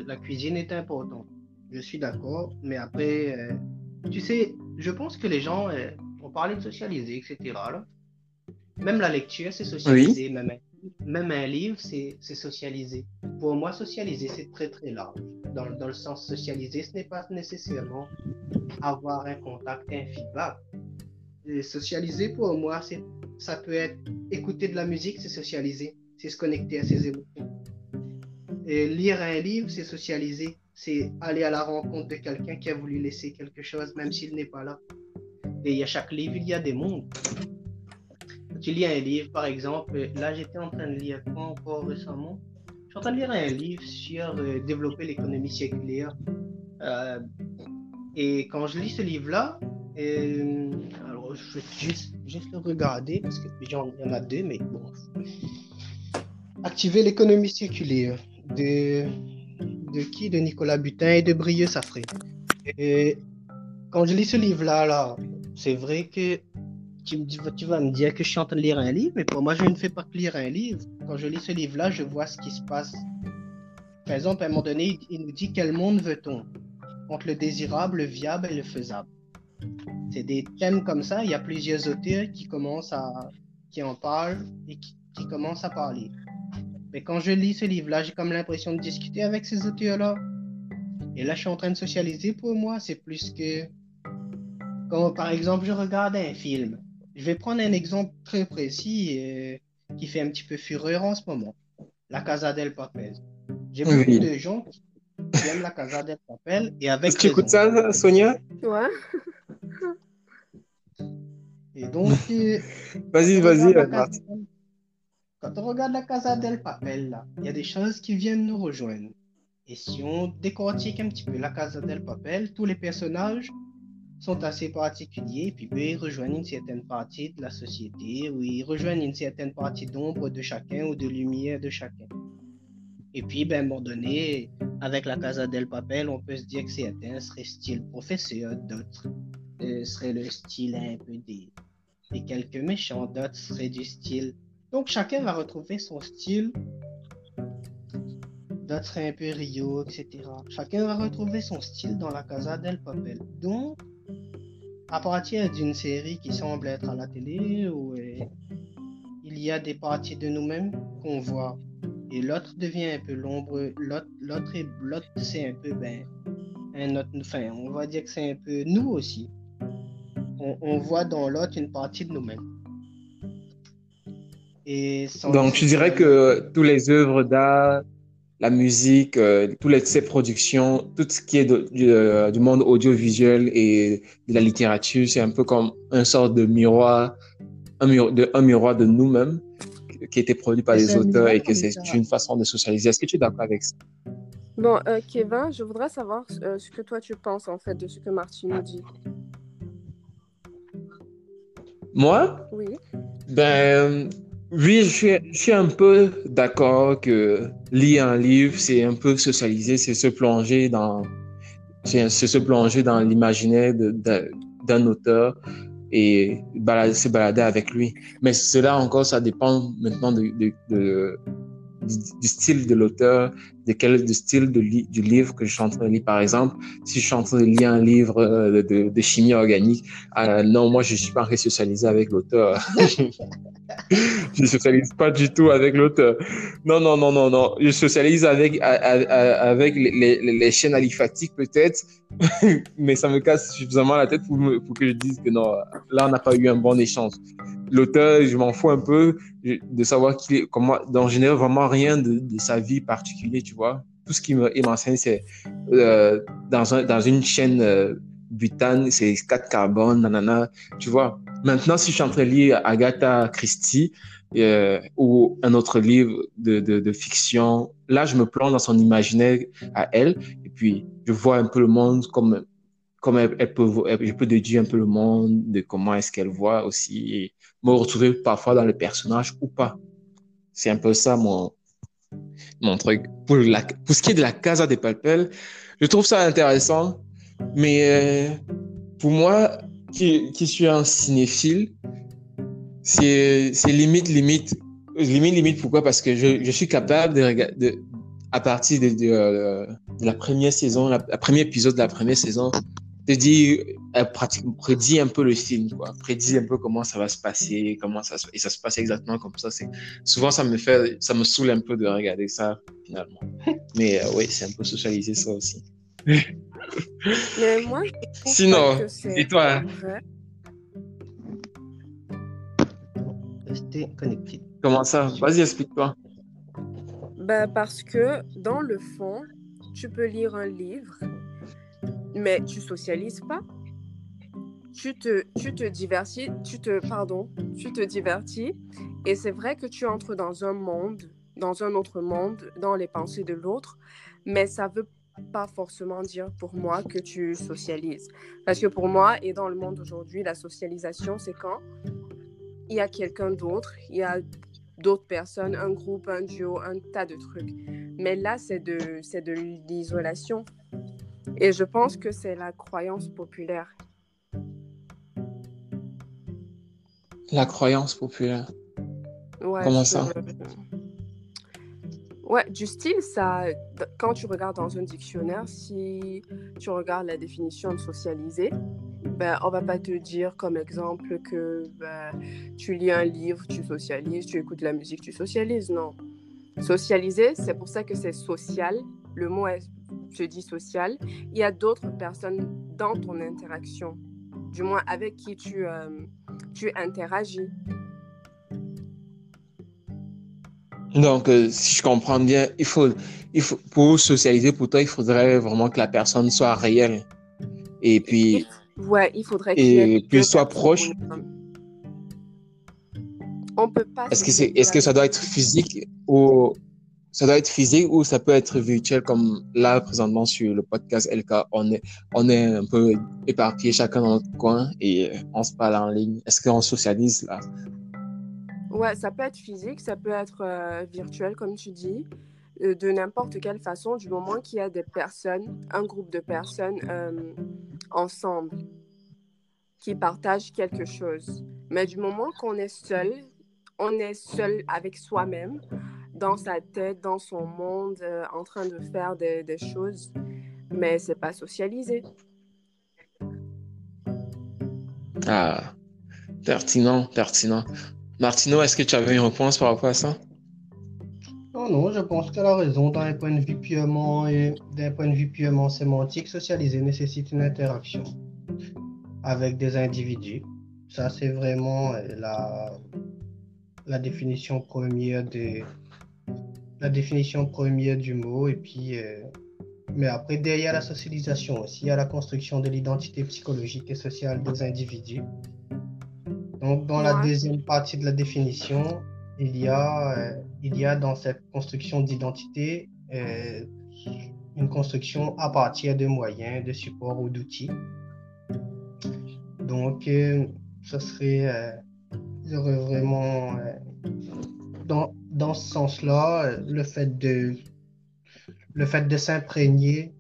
la cuisine est importante. Je suis d'accord, mais après, euh, tu sais, je pense que les gens euh, ont parlé de socialiser, etc. Même la lecture, c'est socialiser. Même, même, un livre, c'est socialiser. Pour moi, socialiser, c'est très très large. Dans, dans, le sens socialiser, ce n'est pas nécessairement avoir un contact, un feedback. socialiser, pour moi, ça peut être écouter de la musique, c'est socialiser. C'est se connecter à ses émotions. Et lire un livre, c'est socialiser c'est aller à la rencontre de quelqu'un qui a voulu laisser quelque chose, même s'il n'est pas là. Et y a chaque livre, il y a des mondes. Tu lis un livre, par exemple, là j'étais en train de lire quoi encore récemment? Je suis en train de lire un livre sur euh, développer l'économie circulaire. Euh, et quand je lis ce livre-là, euh, alors je vais juste, juste le regarder parce que il y en a deux, mais bon. Activer l'économie circulaire de, de qui? De Nicolas Butin et de Brieux Safré. Et quand je lis ce livre-là, là, c'est vrai que tu, tu, vas me dire que je suis en train de lire un livre, mais pour moi, je ne fais pas que lire un livre. Quand je lis ce livre-là, je vois ce qui se passe. Par exemple, à un moment donné, il nous dit quel monde veut-on Entre le désirable, le viable et le faisable? C'est des thèmes comme ça. Il y a plusieurs auteurs qui commencent à, qui en parlent et qui, qui commencent à parler. Mais quand je lis ce livre-là, j'ai comme l'impression de discuter avec ces auteurs-là. Et là, je suis en train de socialiser pour moi. C'est plus que. Quand, par exemple, je regarde un film. Je vais prendre un exemple très précis euh, qui fait un petit peu fureur en ce moment. La Casa del Papel. J'ai beaucoup de gens qui aiment la Casa del Papel. Et avec Est-ce que tu écoutes ça, Sonia? Ouais. Et donc. euh, Vas-y, vas-y, Casa- Martin. Quand on regarde la Casa del Papel, il y a des choses qui viennent nous rejoindre. Et si on décortique un petit peu la Casa del Papel, tous les personnages sont assez particuliers, puis eux, ils rejoignent une certaine partie de la société, ou ils rejoignent une certaine partie d'ombre de chacun ou de lumière de chacun. Et puis, ben, à un moment donné, avec la Casa del Papel, on peut se dire que certains seraient style professeur, d'autres euh, seraient le style un peu des, des quelques méchants, d'autres seraient du style donc chacun va retrouver son style. Peu Rio, etc. Chacun va retrouver son style dans la Casa del Papel. Donc, à partir d'une série qui semble être à la télé, euh, il y a des parties de nous-mêmes qu'on voit, et l'autre devient un peu l'ombre, l'autre, l'autre, est- l'autre c'est un peu, ben, un autre, enfin, on va dire que c'est un peu nous aussi. On voit dans l'autre une partie de nous-mêmes. Et sans- Donc, tu dirais que tous les œuvres d'art, la musique, euh, toutes ces productions, tout ce qui est de- du, euh, du monde audiovisuel et de la littérature, c'est un peu comme un sorte de miroir, un, miro- de, un miroir de nous-mêmes qui a été produit par les auteurs et miroir, que c'est une façon de socialiser. Est-ce que tu es d'accord avec ça? Bon, euh, Kevin, je voudrais savoir euh, ce que toi tu penses en fait de ce que Martin nous dit. Moi, Oui. Ben, oui, je suis, je suis un peu d'accord que lire un livre, c'est un peu socialiser, c'est se plonger dans, c'est se plonger dans l'imaginaire d'un auteur et se balader avec lui. Mais cela encore, ça dépend maintenant de, de- de- du, style de l'auteur, de quel du style de du livre que je suis en train de lire. Par exemple, si je suis en train de lire un livre euh, de, chimie organique, euh, non, moi, je suis pas en socialiser avec l'auteur. je socialise pas du tout avec l'auteur. Non, non, non, non, non. Je socialise avec, avec les, les, les chaînes alimentiques peut-être, mais ça me casse suffisamment la tête pour que je dise que non, là, on n'a pas eu un bon échange. L'auteur, je m'en fous un peu de savoir qu'il est, comment, d'en générer vraiment rien de, de sa vie particulière, tu vois. Tout ce qui me- il m'enseigne, c'est euh, dans, un, dans une chaîne euh, butane, c'est 4 carbone, nanana, tu vois. Maintenant, si je suis en train de lire Agatha Christie euh, ou un autre livre de, de, de fiction, là, je me plonge dans son imaginaire à elle et puis je vois un peu le monde comme, comme elle, peut, je peux déduire un peu le monde, de comment est-ce qu'elle voit aussi me retrouver parfois dans le personnage ou pas. C'est un peu ça mon, mon truc. Pour, la, pour ce qui est de la Casa de Papel, je trouve ça intéressant, mais euh, pour moi, qui, qui suis un cinéphile, c'est limite, limite, limite, limite, pourquoi? Parce que je, je suis capable de à partir euh, de la première saison, la, la premier épisode de la première saison, de dire, pratiquement, prédit un peu le film, quoi. Prédit un peu comment ça va se passer, comment ça se, et ça se passe exactement comme ça. C'est, souvent, ça me fait, ça me saoule un peu de regarder ça, finalement. Mais euh, oui, c'est un peu socialiser ça aussi. Mais moi, je Sinon, que et toi? connectés. Comment ça? Vas-y, explique-toi. Ben, parce que dans le fond, tu peux lire un livre, mais tu socialises pas. Tu te, tu te divertis, tu te, pardon, tu te divertis, et c'est vrai que tu entres dans un monde, dans un autre monde, dans les pensées de l'autre, mais ça veut pas forcément dire pour moi que tu socialises. Parce que pour moi, et dans le monde aujourd'hui, la socialisation, c'est quand il y a quelqu'un d'autre, il y a d'autres personnes, un groupe, un duo, un tas de trucs. Mais là, c'est de, c'est de l'isolation. Et je pense que c'est la croyance populaire. La croyance populaire. Ouais, Comment ça Ouais, du style, ça, quand tu regardes dans un dictionnaire, si tu regardes la définition de socialiser, ben, on va pas te dire comme exemple que ben, tu lis un livre, tu socialises, tu écoutes de la musique, tu socialises. Non. Socialiser, c'est pour ça que c'est social. Le mot est, se dit social. Il y a d'autres personnes dans ton interaction, du moins avec qui tu, euh, tu interagis. Donc, euh, si je comprends bien, il faut, il faut, pour socialiser, pour toi, il faudrait vraiment que la personne soit réelle. Et puis, Ouais, il faudrait puis deux soit proche. On peut pas. est-ce que c'est, est-ce que ça doit être physique ou ça doit être physique ou ça peut être virtuel comme là présentement sur le podcast LK, on est, on est un peu éparpillés chacun dans notre coin et on se parle en ligne. Est-ce qu'on socialise là? Ouais, ça peut être physique, ça peut être euh, virtuel, comme tu dis, euh, de n'importe quelle façon, du moment qu'il y a des personnes, un groupe de personnes euh, ensemble qui partagent quelque chose. Mais du moment qu'on est seul, on est seul avec soi-même, dans sa tête, dans son monde, euh, en train de faire des, des choses, mais c'est pas socialisé. Ah, pertinent, pertinent. Martino, est-ce que tu avais une réponse par rapport à ça? Non, non, je pense qu'elle a raison. D'un point de vue purement, et d'un point de vue purement sémantique, socialiser nécessite une interaction avec des individus. Ça, c'est vraiment euh, la, la définition première de, la définition première du mot. Et puis, euh, mais après, derrière la socialisation aussi, il y a la construction de l'identité psychologique et sociale des individus. Donc, dans la deuxième partie de la définition, il y a, euh, il y a dans cette construction d'identité euh, une construction à partir de moyens, de supports ou d'outils. Donc, ce serait, vraiment, dans, dans ce sens-là, le fait de, le fait de s'imprégner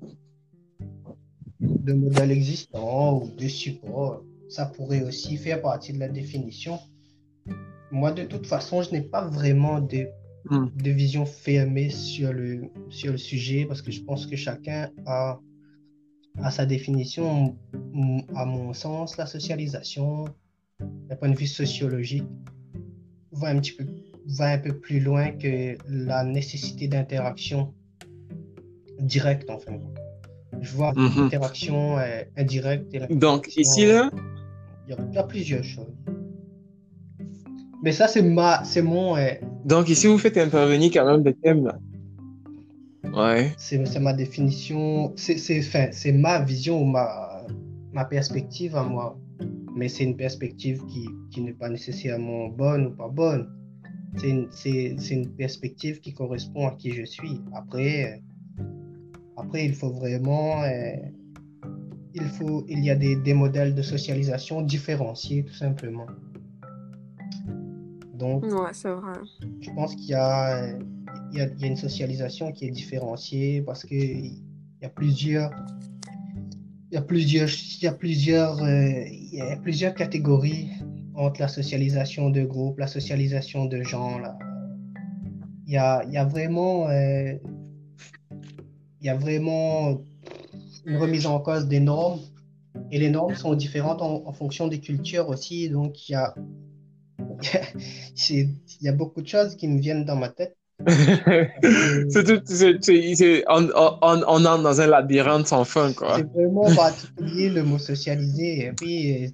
de modèles existants ou de supports, ça pourrait aussi faire partie de la définition. Moi, de toute façon, je n'ai pas vraiment de, Hmm. de vision fermée sur le, sur le sujet parce que je pense que chacun a, a sa définition. À mon sens, la socialisation, d'un point de vue sociologique, va un petit peu, va un peu plus loin que la nécessité d'interaction directe, en fin de compte. Je vois Mhm. l'interaction euh, indirecte et Donc, ici, là, il y, a, il y a plusieurs choses. Mais ça, c'est ma, c'est mon, euh, donc ici, vous faites intervenir quand même des thèmes là. Ouais. c'est, ma définition, c'est, c'est, enfin, c'est ma vision ou ma, ma perspective à moi. Mais c'est une perspective qui, qui n'est pas nécessairement bonne ou pas bonne. C'est une, une perspective qui correspond à qui je suis. Après, euh, après il faut vraiment, euh, il faut, il y a des, des modèles de socialisation différenciés tout simplement. Donc, Ouais, vrai. je pense qu'il y y y a une socialisation qui est différenciée parce que il y a plusieurs, il y a plusieurs, il y a plusieurs, euh, il y a plusieurs catégories entre la socialisation de groupe, la socialisation de gens. Il y a, vraiment, euh, y a vraiment une remise en cause des normes et les normes sont différentes en, fonction des cultures aussi. Donc il y a, y a beaucoup de choses qui me viennent dans ma tête. C'est tout, c'est, on, on, on entre dans un labyrinthe sans fin, quoi. C'est vraiment particulier le mot socialiser. Et puis, euh,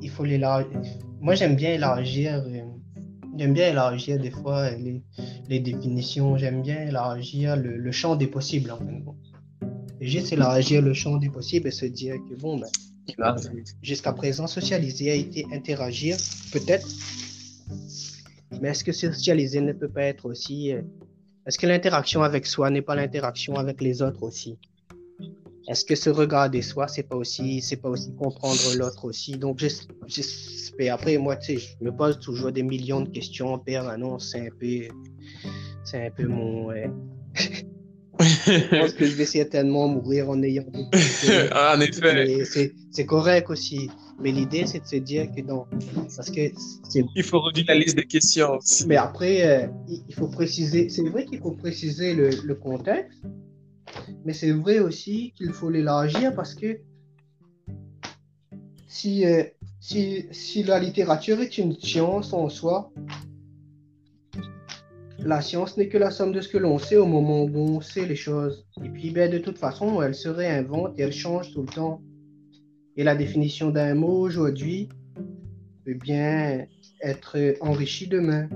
il faut l'élargir. Moi, j'aime bien élargir. euh, J'aime bien élargir des fois les, les définitions. J'aime bien élargir le, le champ des possibles, en fin de compte. juste élargir le champ des possibles et se dire que bon, ben, jusqu'à présent, socialiser a été interagir, peut-être. Mais est-ce que socialiser ne peut pas être aussi. Euh, est-ce que l'interaction avec soi n'est pas l'interaction avec les autres aussi? Est-ce que se regarder soi, c'est pas aussi, c'est pas aussi comprendre l'autre aussi? Donc, j'espère. Après, moi, tu sais, je me pose toujours des millions de questions en permanence. C'est un peu, c'est un peu mon. je pense que je vais certainement mourir en ayant des En effet. C'est correct aussi. Mais l'idée, c'est de se dire que non. Parce que. Il faut redire la liste de questions aussi. Mais après, euh, il faut préciser. C'est vrai qu'il faut préciser le, le contexte. Mais c'est vrai aussi qu'il faut l'élargir parce que si, euh, si, si la littérature est une science en soi, la science n'est que la somme de ce que l'on sait au moment où on sait les choses. Et puis, ben, de toute façon, elle se réinvente et elle change tout le temps. Et la définition d'un mot aujourd'hui peut bien être enrichie demain.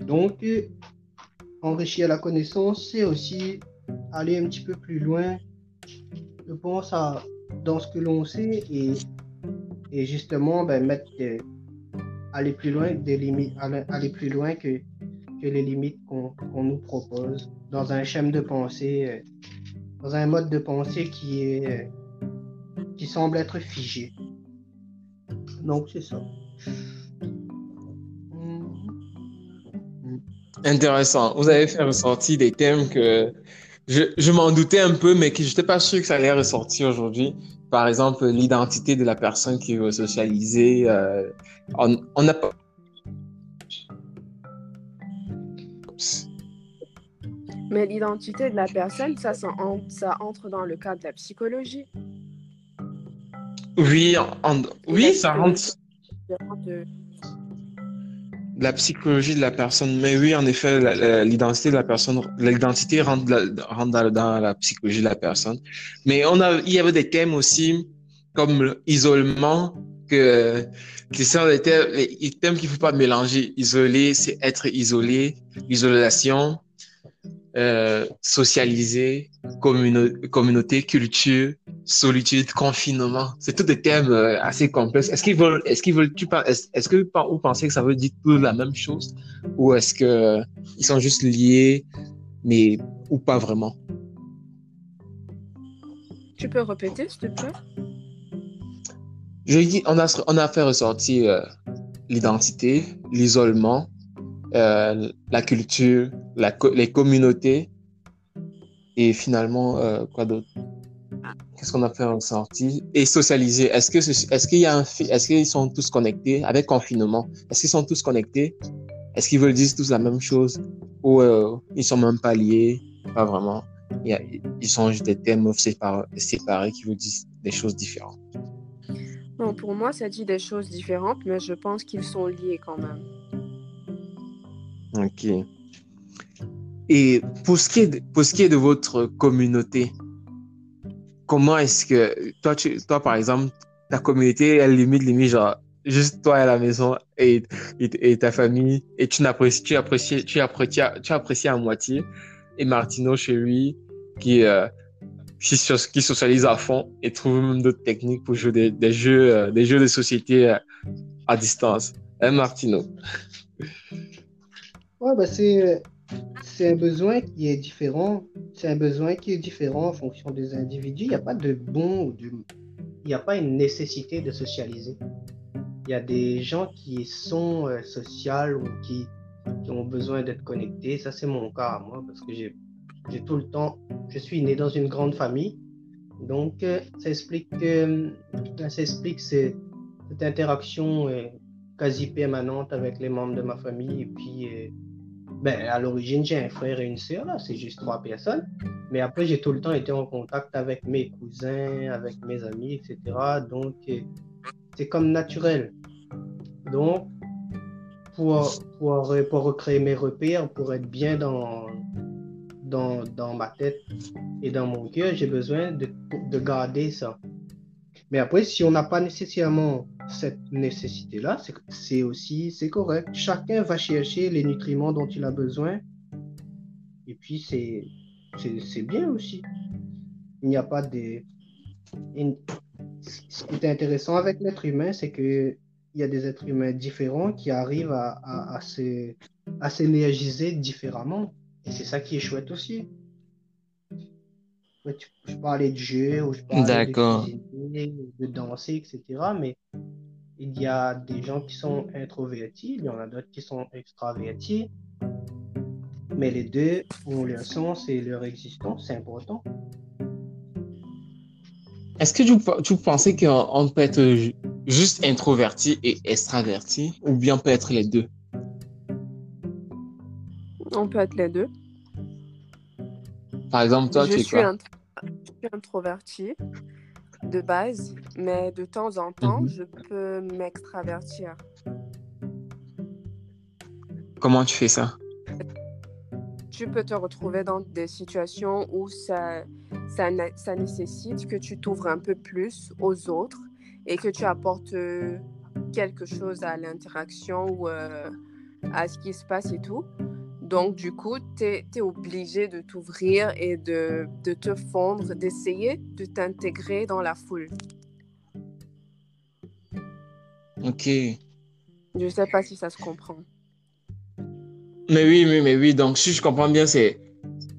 Donc, enrichir la connaissance, c'est aussi aller un petit peu plus loin, je pense, dans ce que l'on sait et, justement ben, mettre, aller plus loin des limites, aller plus loin que que les limites qu'on nous propose dans un schéma de pensée, euh, dans un mode de pensée qui est qui semble être figé. Donc c'est ça. Intéressant. Vous avez fait ressortir des thèmes que je, je m'en doutais un peu, mais que je n'étais pas sûr que ça allait ressortir aujourd'hui. Par exemple, l'identité de la personne qui veut socialiser. Euh, on n'a pas Mais l'identité de la personne, ça, ça, entre dans le cadre de la psychologie. Oui, oui, ça rentre. La psychologie de la personne, mais oui, en effet, l'identité de la personne, l'identité rentre, dans, la psychologie de la personne. Mais on a, il y avait des thèmes aussi comme l'isolement, que, que ça, les thèmes, qu'il ne faut pas mélanger. Isoler, c'est être isolé, isolation, euh, socialiser, communauté, culture, solitude, confinement. C'est tous des thèmes euh, assez complexes. Est-ce qu'ils veulent, est-ce qu'ils veulent, tu est-ce que vous pensez que ça veut dire tout la même chose? Ou est-ce que ils sont juste liés, mais ou pas vraiment? Tu peux répéter, s'il te plaît? Je dis, on a, on a fait ressortir euh, l'identité, l'isolement, euh, la culture, les communautés et finalement, euh, quoi d'autre? Qu'est-ce qu'on a fait en sortie? Et socialiser. Est-ce est-ce qu'ils sont tous connectés? Avec confinement Est-ce qu'ils sont tous connectés? Est-ce qu'ils veulent dire tous la même chose? Ou euh, ils sont même pas liés? Pas vraiment. ils sont juste des thèmes séparés, qui veulent dire des choses différentes. Non, pour moi, ça dit des choses différentes, mais je pense qu'ils sont liés quand même. Ok. Et pour ce qui est de, pour ce qui est de votre communauté, comment est-ce que toi, toi, par exemple, ta communauté, elle limite, limite, genre, juste toi à la maison et, et, ta famille, et tu n'apprécies, tu apprécies, tu apprécies, tu apprécies à moitié, et Martino chez lui, qui, euh, qui, socialise à fond et trouve même d'autres techniques pour jouer des, des jeux, euh, des jeux de société euh, à distance. Hein, Martino? Ouais, bah c'est, c'est un besoin qui est différent. C'est un besoin qui est différent en fonction des individus. Il n'y a pas de bon ou de. Il n'y a pas une nécessité de socialiser. Il y a des gens qui sont euh, sociaux ou qui, qui, ont besoin d'être connectés. Ça, c'est mon cas, moi, parce que j'ai, j'ai tout le temps. Je suis né dans une grande famille. Donc, euh, ça explique, euh, ça explique cette interaction quasi permanente avec les membres de ma famille. Et puis, ben, à l'origine, j'ai un frère et une sœur, c'est juste trois personnes. Mais après, j'ai tout le temps été en contact avec mes cousins, avec mes amis, etc. Donc, euh, c'est comme naturel. Donc, pour, pour, pour recréer mes repères, pour être bien dans, dans, dans ma tête et dans mon cœur, j'ai besoin de, de garder ça. Mais après, si on n'a pas nécessairement cette nécessité-là, c'est aussi c'est correct. Chacun va chercher les nutriments dont il a besoin. Et puis, c'est bien aussi. il n'y a pas de. Ce qui est intéressant avec l'être humain, c'est que il y a des êtres humains différents qui arrivent à, à, à s'énergiser différemment. Et c'est ça qui est chouette aussi. Je parlais de jeu, ou je parlais de, de danser, etc. Mais il y a des gens qui sont introvertis, il y en a d'autres qui sont extravertis. Mais les deux ont leur sens et leur existence, c'est important. Est-ce que tu, tu pensais qu'on peut être juste introverti et extraverti, ou bien peut être les deux? On peut être les deux. Par exemple, toi, tu es quoi? Je suis introverti de base, mais de temps en temps, mhm. je peux m'extravertir. Comment tu fais ça? Tu peux te retrouver dans des situations où ça, ça, ça nécessite que tu t'ouvres un peu plus aux autres et que tu apportes euh, quelque chose à l'interaction ou euh, à ce qui se passe et tout. Donc, du coup, tu es, obligé de t'ouvrir et de, de, te fondre, d'essayer de t'intégrer dans la foule. Ok. Je ne sais pas si ça se comprend. Mais oui, mais, mais oui. Donc, si je comprends bien, c'est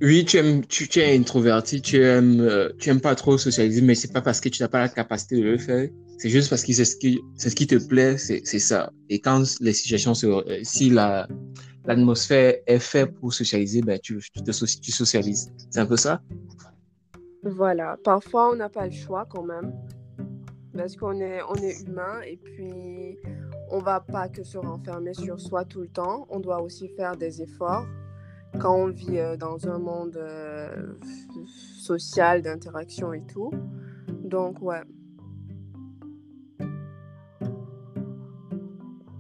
oui, tu, aimes, tu, tu, es introverti, tu aimes, euh, tu aimes pas trop socialiser, mais c'est pas parce que tu n'as pas la capacité de le faire. C'est juste parce que c'est ce qui, c'est ce qui te plaît, c'est, c'est ça. Et quand les situations se, euh, si la, l'atmosphère est faite pour socialiser, ben, tu, tu, te, tu socialises. C'est un peu ça? Voilà. Parfois, on n'a pas le choix quand même. Parce qu'on est, on est humain et puis on va pas que se renfermer sur soi tout le temps. On doit aussi faire des efforts quand on vit euh, dans un monde euh, social, d'interaction et tout. Donc, ouais.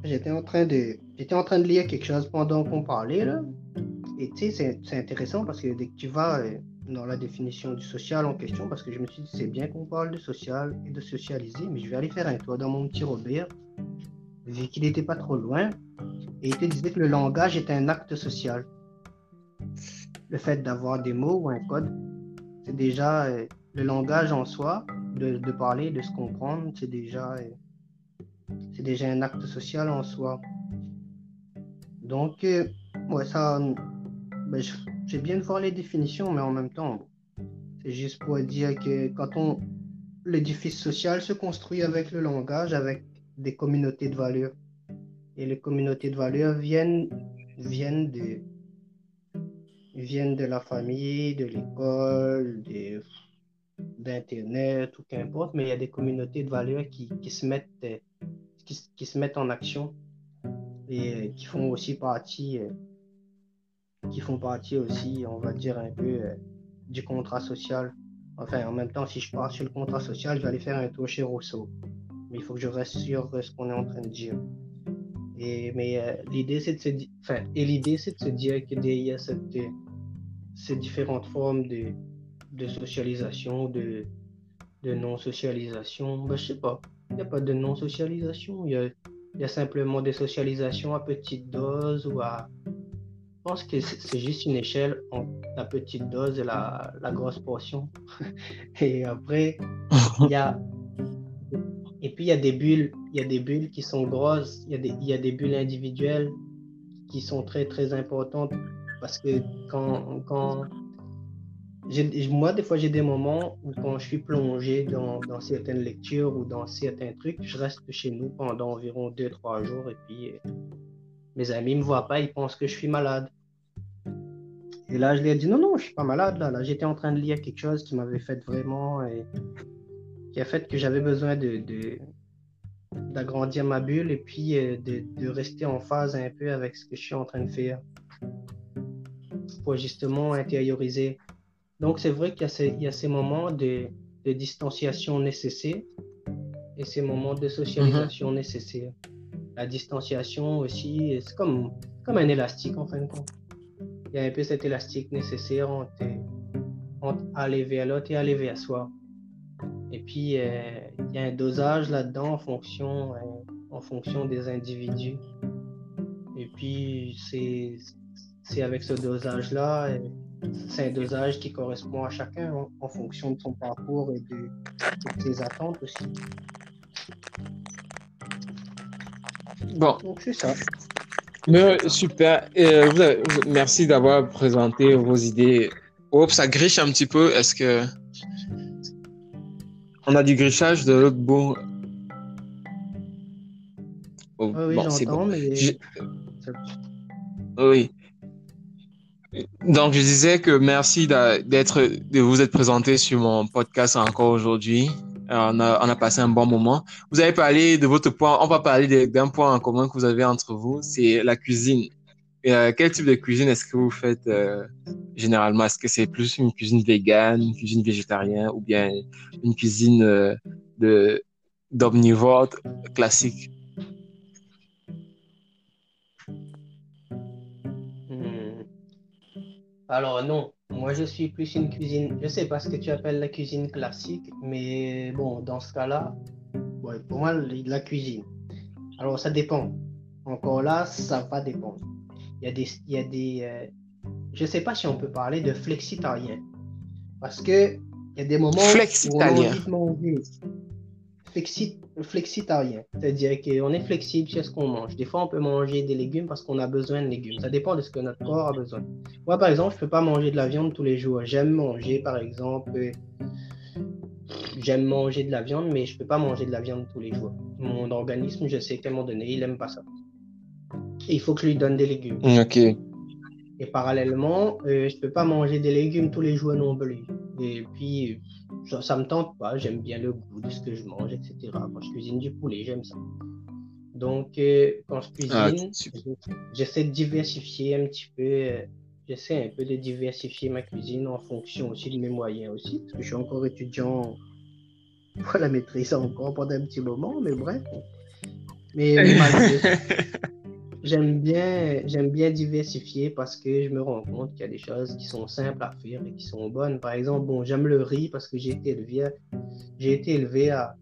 J'étais en train de J'étais en train de lire quelque chose pendant qu'on parlait, là. Et tu sais, c'est intéressant parce que dès que tu vas euh, dans la définition du social en question, parce que je me suis dit, c'est bien qu'on parle de social et de socialiser, mais je vais aller faire un tour dans mon petit Robert, vu qu'il n'était pas trop loin. Et il te disait que le langage est un acte social. Le fait d'avoir des mots ou un code, c'est déjà euh, le langage en soi, de, parler, de se comprendre, c'est déjà, euh, déjà un acte social en soi. Donc, euh, ça, ben, j'ai bien de voir les définitions, mais en même temps, c'est juste pour dire que quand on, l'édifice social se construit avec le langage, avec des communautés de valeurs. Et les communautés de valeurs viennent, viennent de, viennent de la famille, de l'école, d'Internet, ou qu'importe, mais il y a des communautés de valeurs qui, qui se, mettent, qui, qui, se mettent en action et qui font aussi partie, euh, qui font partie aussi, on va dire, un peu euh, du contrat social. Enfin, en même temps, si je pars sur le contrat social, je vais aller faire un tour chez Rousseau. Mais il faut que je reste sur ce qu'on est en train de dire. Et, mais l'idée, c'est de se dire, enfin, et l'idée, c'est de se dire que a cette, ces différentes formes de, de socialisation, de, de non-socialisation. Ben, je sais pas. Il n'y a pas de non-socialisation. Il y a y a simplement des socialisations à petite dose ou à. Pense que c'est juste une échelle entre la petite dose et la, la grosse portion. et après, il y a. Et puis il y a des bulles, il y a des bulles qui sont grosses, il y a des, y a des bulles individuelles qui sont très très importantes parce que quand, quand moi, des fois, j'ai des moments où quand je suis plongé dans, dans, certaines lectures ou dans certains trucs, je reste chez nous pendant environ 2-3 jours et puis euh, mes amis ne me voient pas, ils pensent que je suis malade. Et là, je leur ai dit non, non, je suis pas malade. Là, là j'étais en train de lire quelque chose qui m'avait fait vraiment. Et qui a fait que j'avais besoin de, d'agrandir ma bulle et puis euh, de, de, rester en phase un peu avec ce que je suis en train de faire pour justement intérioriser donc, c'est vrai qu'il y, a ces moments de, distanciation nécessaires et ces moments de socialisation mhm. nécessaires. La distanciation aussi, c'est comme, comme un élastique en fin de compte. Il y a un peu cet élastique nécessaire entre, aller vers l'autre et aller vers soi. Et puis, euh, il y a un dosage là-dedans en fonction, euh, en fonction des individus. Et puis, c'est avec ce dosage-là. C'est un dosage qui correspond à chacun en, en fonction de son parcours et de, de ses attentes aussi. Bon, Donc, c'est ça. Mais, super. Euh, vous avez- vous- merci d'avoir présenté vos idées. Oups, ça griche un petit peu. Est-ce que. On a du grichage de l'autre bout? Oh, Oui, oui, bon, c'est j'entends, bon. mais Oui. Donc, je disais que merci d'a- d'être, de vous être présenté sur mon podcast encore aujourd'hui. On a, on a passé un bon moment. Vous avez parlé de votre point. On va parler d'un point en commun que vous avez entre vous, c'est la cuisine. Euh, quel type de cuisine est-ce que vous faites euh, généralement? Est-ce que c'est plus une cuisine végane, une cuisine végétarienne ou bien une cuisine euh, de d'omnivore classique? Hmm. Alors non, moi je suis plus une cuisine, je sais pas ce que tu appelles la cuisine classique, mais bon, dans ce cas-là, ouais, pour moi, la cuisine. Alors ça dépend. Encore là, ça va dépendre. Il y a des, il y a des, euh, je sais pas si on peut parler de flexitarien, parce que il y a des moments où on a envie de manger. Flexi- flexitarien, c'est-à-dire qu'on est flexible sur ce qu'on mange. Des fois, on peut manger des légumes parce qu'on a besoin de légumes. Ça dépend de ce que notre corps a besoin. Moi, par exemple, je peux pas manger de la viande tous les jours. J'aime manger, par exemple, euh, j'aime manger de la viande, mais je peux pas manger de la viande tous les jours. Mon organisme, je sais qu'à un moment donné, il aime pas ça. Et il faut que je lui donne des légumes. Ok. Et parallèlement, euh, je peux pas manger des légumes tous les jours non plus. Et puis, ça, ça me tente pas. J'aime bien le goût de ce que je mange, etc. Quand je cuisine du poulet, j'aime ça. Donc, euh, quand je Ah, cuisine, j'essaie de diversifier un petit peu. euh, j'essaie un peu de diversifier ma cuisine en fonction aussi de mes moyens aussi. Parce que je suis encore étudiant pour la maîtrise encore pendant un petit moment, mais bref. Mais malgré J'aime bien, j'aime bien diversifier parce que je me rends compte qu'il y a des choses qui sont simples à faire et qui sont bonnes. Par exemple, bon, j'aime le riz parce que j'ai été élevé, j'ai été élevé à,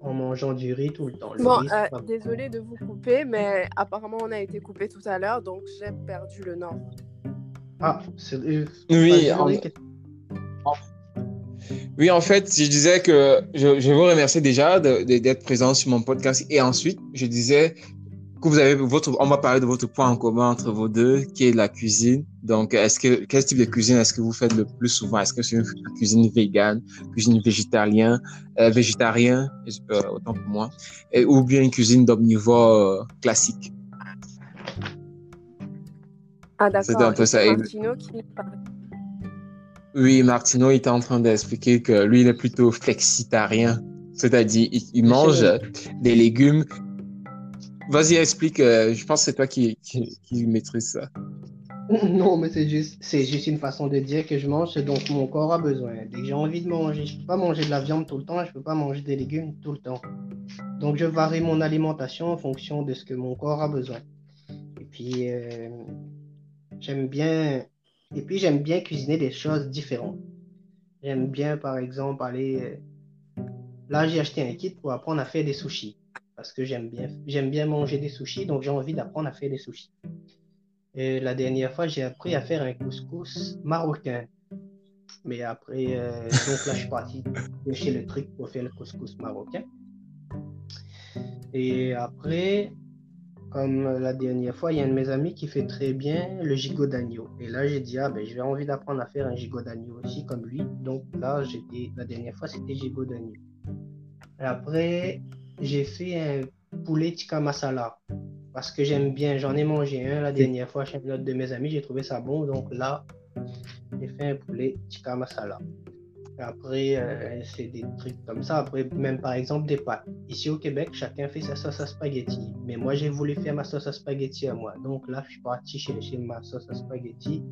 en mangeant du riz tout le temps. Le Bon, riz, euh, pas- désolé de vous couper, mais apparemment on a été coupé tout à l'heure, donc j'ai perdu le nom. Ah, c'est euh, Oui, Oui, en fait, je disais que je, je vous remercie déjà d'être présent sur mon podcast. Et ensuite, je disais que vous avez votre, on va parler de votre point en commun entre vous deux, qui est la cuisine. Donc, est-ce que, quel type de cuisine est-ce que vous faites le plus souvent? Est-ce que c'est une cuisine végane, cuisine végétarien, euh, végétarien, euh, autant pour moi, et- ou bien une cuisine d'omnivore euh, classique? Ah d'accord. un peu ça. c'est Et- Martino qui parle. Oui, Martino était en train d'expliquer que lui, il est plutôt flexitarien. C'est-à-dire, il, il mange des légumes. Vas-y, explique. euh, je pense que c'est toi qui, qui, maîtrise ça. Non, mais c'est juste, juste une façon de dire que je mange ce dont mon corps a besoin. Dès que j'ai envie de manger, je peux pas manger de la viande tout le temps, je peux pas manger des légumes tout le temps. Donc, je varie mon alimentation en fonction de ce que mon corps a besoin. Et puis, euh, j'aime bien, et puis j'aime bien cuisiner des choses différentes. J'aime bien, par exemple, aller. euh, Là, j'ai acheté un kit pour apprendre à faire des sushis. Parce que j'aime bien, j'aime bien manger des sushis, donc j'ai envie d'apprendre à faire des sushis. Et la dernière fois, j'ai appris à faire un couscous marocain. Mais après, euh, donc là, je suis parti chez le truc pour faire le couscous marocain. Et après, comme la dernière fois, il y a un de mes amis qui fait très bien le gigot d'agneau. Et là, j'ai dit, ah ben, j'ai envie d'apprendre à faire un gigot d'agneau aussi, comme lui. Donc là, j'étais, la dernière fois, c'était gigot d'agneau. Après, j'ai fait un poulet tikka masala. Parce que j'aime bien, j'en ai mangé un la dernière fois chez un autre de mes amis, j'ai trouvé ça bon. Donc là, j'ai fait un poulet tikka masala. Et après, euh, c'est des trucs comme ça. Après, même par exemple des pâtes. Ici au Québec, chacun fait sa sauce à spaghetti. Mais moi, j'ai voulu faire ma sauce à spaghetti à moi. Donc là, je suis parti chercher ma sauce à spaghetti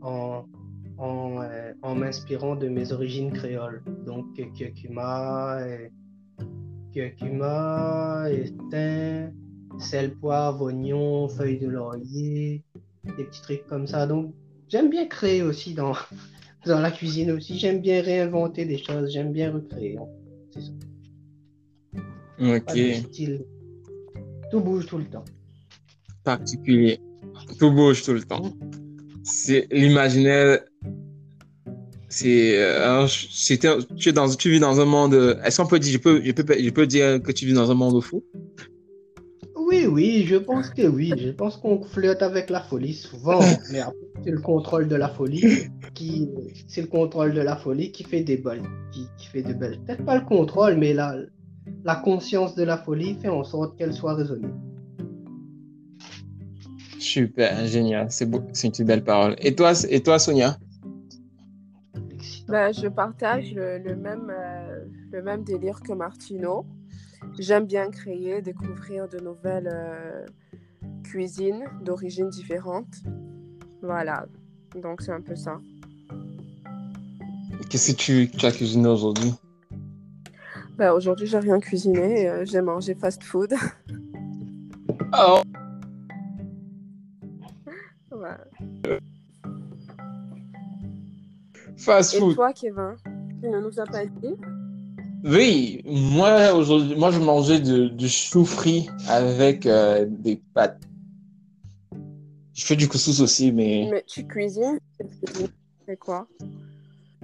en, en, euh, en m'inspirant de mes origines créoles. Donc, euh, curcuma, euh, curcuma, thym, sel, poivre, oignon, feuilles de laurier, des petits trucs comme ça. Donc, j'aime bien créer aussi dans, dans la cuisine aussi. J'aime bien réinventer des choses, j'aime bien recréer. C'est ça. Ok. style. Tout bouge tout le temps. Particulier. Tout bouge tout le temps. C'est l'imaginaire. C'est, euh, tu, es dans, tu vis dans un monde. Est-ce qu'on peut dire, je peux, je peux, je peux dire que tu vis dans un monde fou? Oui, oui, je pense que oui. Je pense qu'on flirte avec la folie souvent, mais c'est le contrôle de la folie qui, c'est le contrôle de la folie qui fait des balles, qui, qui fait des belles. Peut-être pas le contrôle, mais la, la conscience de la folie fait en sorte qu'elle soit raisonnée. Super, génial. C'est beau, c'est une belle parole. Et toi, et toi Sonia? Ben, Je partage le, même, euh, le même délire que Martino. J'aime bien créer, découvrir de nouvelles euh, cuisines d'origines différentes. Voilà, donc c'est un peu ça. Qu'est-ce que tu, as cuisiné aujourd'hui? Ben, Aujourd'hui, j'ai rien cuisiné. Euh, j'ai mangé fast food. Oh Fast food. Et toi, Kevin, tu ne nous as pas dit? Oui, moi, aujourd'hui, moi, je mangeais du chou frit avec euh, des pâtes. Je fais du couscous aussi, mais. Mais tu cuisines? C'est quoi?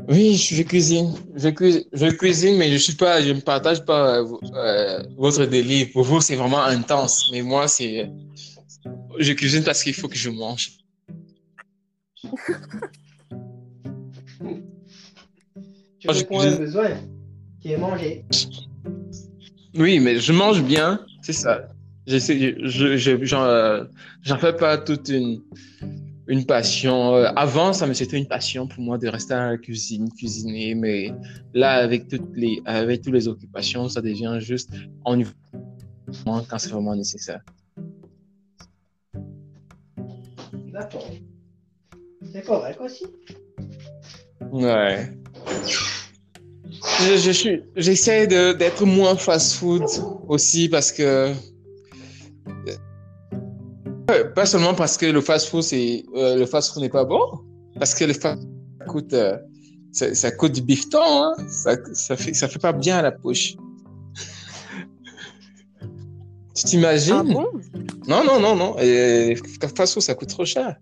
Oui, je, cuisine. Je, je, cuisine, mais je suis pas, je ne partage pas euh, euh, votre délire. Pour vous, c'est vraiment intense, mais moi, c'est. Je cuisine parce qu'il faut que je mange. tu réponds à un besoin qui est manger. Oui, mais je mange bien, c'est ça. J'essaie, je, je, j'en, euh, j'en fais pas toute une, une passion. Euh, avant, ça me c'était une passion pour moi de rester à la cuisine, cuisiner, mais là, avec toutes les, avec toutes les occupations, ça devient juste en quand c'est vraiment nécessaire. D'accord. C'est correct aussi. Ouais. Je, suis, j'essaie de, d'être moins fast-food aussi parce que pas seulement parce que le fast-food c'est euh, le fast-food n'est pas bon, parce que le fast coûte euh, ça, coûte du bifton, hein? ça, ça fait ça fait pas bien à la poche. tu t'imagines? Ah bon? Non non non non, et fast-food ça coûte trop cher.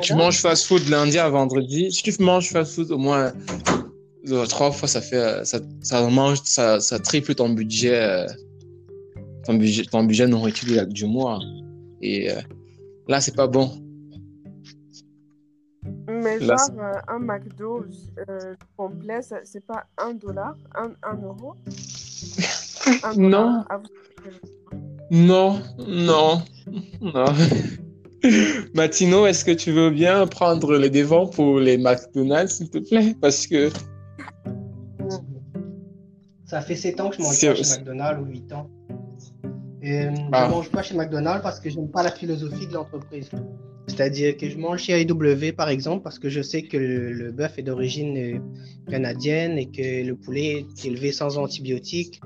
Tu manges fast-food lundi à vendredi. Si tu manges fast-food au moins trois fois, ça fait ça, ça mange ça, ça triple ton budget ton budget, ton budget nourriture du mois. Et euh, là, c'est pas bon. Mais genre, euh, un McDo euh, complet, c'est pas un dollar, un, un euro? Non. Non, non, non. Matino, est-ce que tu veux bien prendre les devants pour les McDonald's, s'il te plaît? Parce que. Ça fait 7 ans que je mange pas chez McDonald's ou 8 ans. Et, euh, ah. Je ne mange pas chez McDonald's parce que je n'aime pas la philosophie de l'entreprise. C'est-à-dire que je mange chez AEW par exemple parce que je sais que le, bœuf est d'origine euh, canadienne et que le poulet est élevé sans antibiotiques.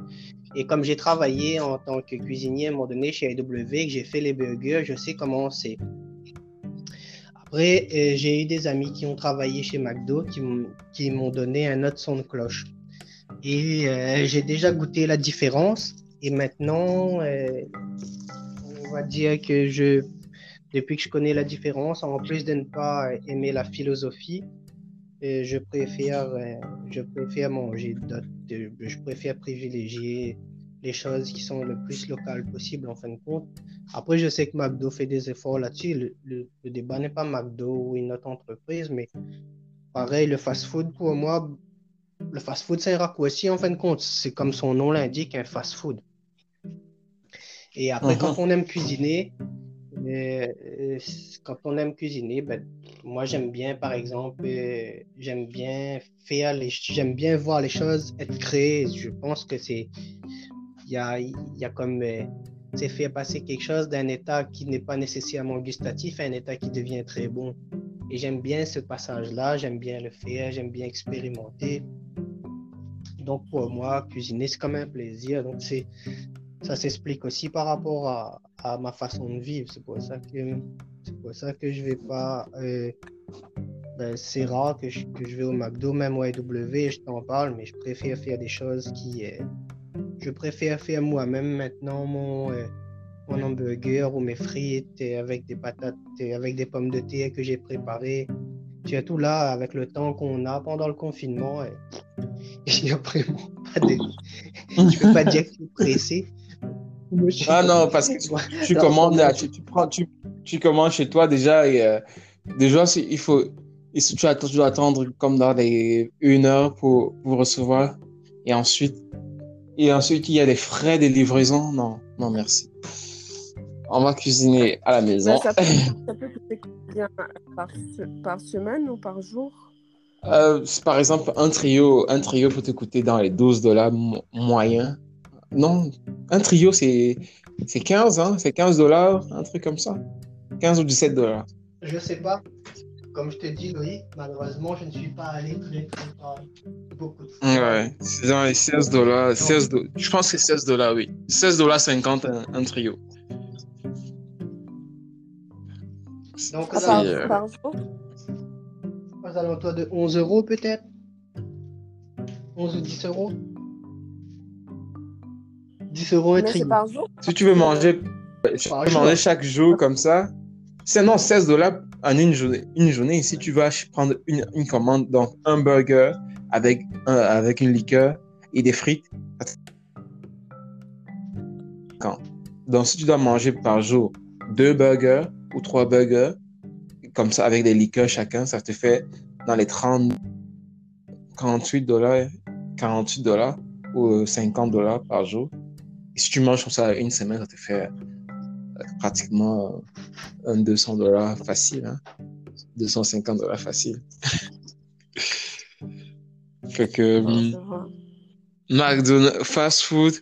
Et comme j'ai travaillé en tant que cuisinier à un moment donné chez et que j'ai fait les burgers, je sais comment c'est. Après, euh, j'ai eu des amis qui ont travaillé chez McDo qui m'ont donné un autre son de cloche. Et j'ai déjà goûté la différence. Et maintenant, euh, on va dire que je, depuis que je connais la différence, en plus de ne pas aimer la philosophie, euh, je préfère, euh, je préfère manger, je préfère privilégier les choses qui sont le plus locales possible en fin de compte. Après, je sais que McDo fait des efforts là-dessus. Le, le, débat n'est pas McDo ou une autre entreprise, mais pareil, le fast-food pour moi, le fast-food, c'est un raccourci en fin de compte. C'est comme son nom l'indique, un fast-food. Et après, uh-huh. quand on aime cuisiner, euh, quand on aime cuisiner, ben, moi j'aime bien, par exemple, euh, j'aime bien faire les, j'aime bien voir les choses être créées. Je pense que c'est, il y a, y a comme, euh, c'est faire passer quelque chose d'un état qui n'est pas nécessairement gustatif à un état qui devient très bon. Et j'aime bien ce passage-là, j'aime bien le faire, j'aime bien expérimenter. Donc pour moi, cuisiner, c'est comme un plaisir. Donc c'est, ça s'explique aussi par rapport à, à, ma façon de vivre. C'est pour ça que c'est pour ça que je vais pas. Euh, ben, c'est rare que je, que je, vais au McDo, même au AW, je t'en parle, mais je préfère faire des choses qui. Euh, je préfère faire moi-même maintenant mon, euh, mon hamburger ou mes frites avec des patates, avec des pommes de terre que j'ai préparées. Tu as tout là avec le temps qu'on a pendant le confinement. Et... Il n'y a vraiment pas de. Je peux pas dire que je suis pressé. Ah non, parce que tu, tu commandes, là, tu, tu, prends, tu, tu commandes chez toi déjà et euh, déjà il faut, et si tu, attends, tu dois attendre comme dans les une heure pour, pour recevoir et ensuite et ensuite il y a des frais de livraison. Non, non merci. On va cuisiner à la maison. Mais ça peut, ça peut coûter combien par, se- par semaine ou par jour? Euh, par exemple, un trio, un trio peut te coûter dans les 12 dollars mo- moyens. Non, un trio, c'est c'est 15, hein? C'est 15 dollars, un truc comme ça. 15 ou 17 dollars. Je sais pas. Comme je te dis, Loïc, malheureusement, je ne suis pas allé très très fort. Beaucoup de fois. Ouais, c'est dans les 16 dollars. 16 do- Je pense que c'est 16 dollars, oui. 16 dollars 50 un, un trio. Donc, Ah, par, euh, par jour aux alentours de 11 euros peut-être 11 ou 10 euros 10 euros c'est trio. par jour Si tu veux manger, veux jour. manger chaque jour comme ça, c'est non 16 dollars en une journée. Une journée. Si tu vas prendre une, une commande, donc un burger avec, un- avec une liqueur et des frites. Donc si tu dois manger par jour deux burgers ou trois burgers, comme ça avec des liqueurs chacun, ça te fait dans les 30, 48 dollars, 48 dollars ou 50 dollars par jour. Et si tu manges comme ça une semaine, ça te fait euh, pratiquement euh, un 200 dollars facile. Hein? 250 dollars facile. fait que Ouais, hum. McDonald's, fast food,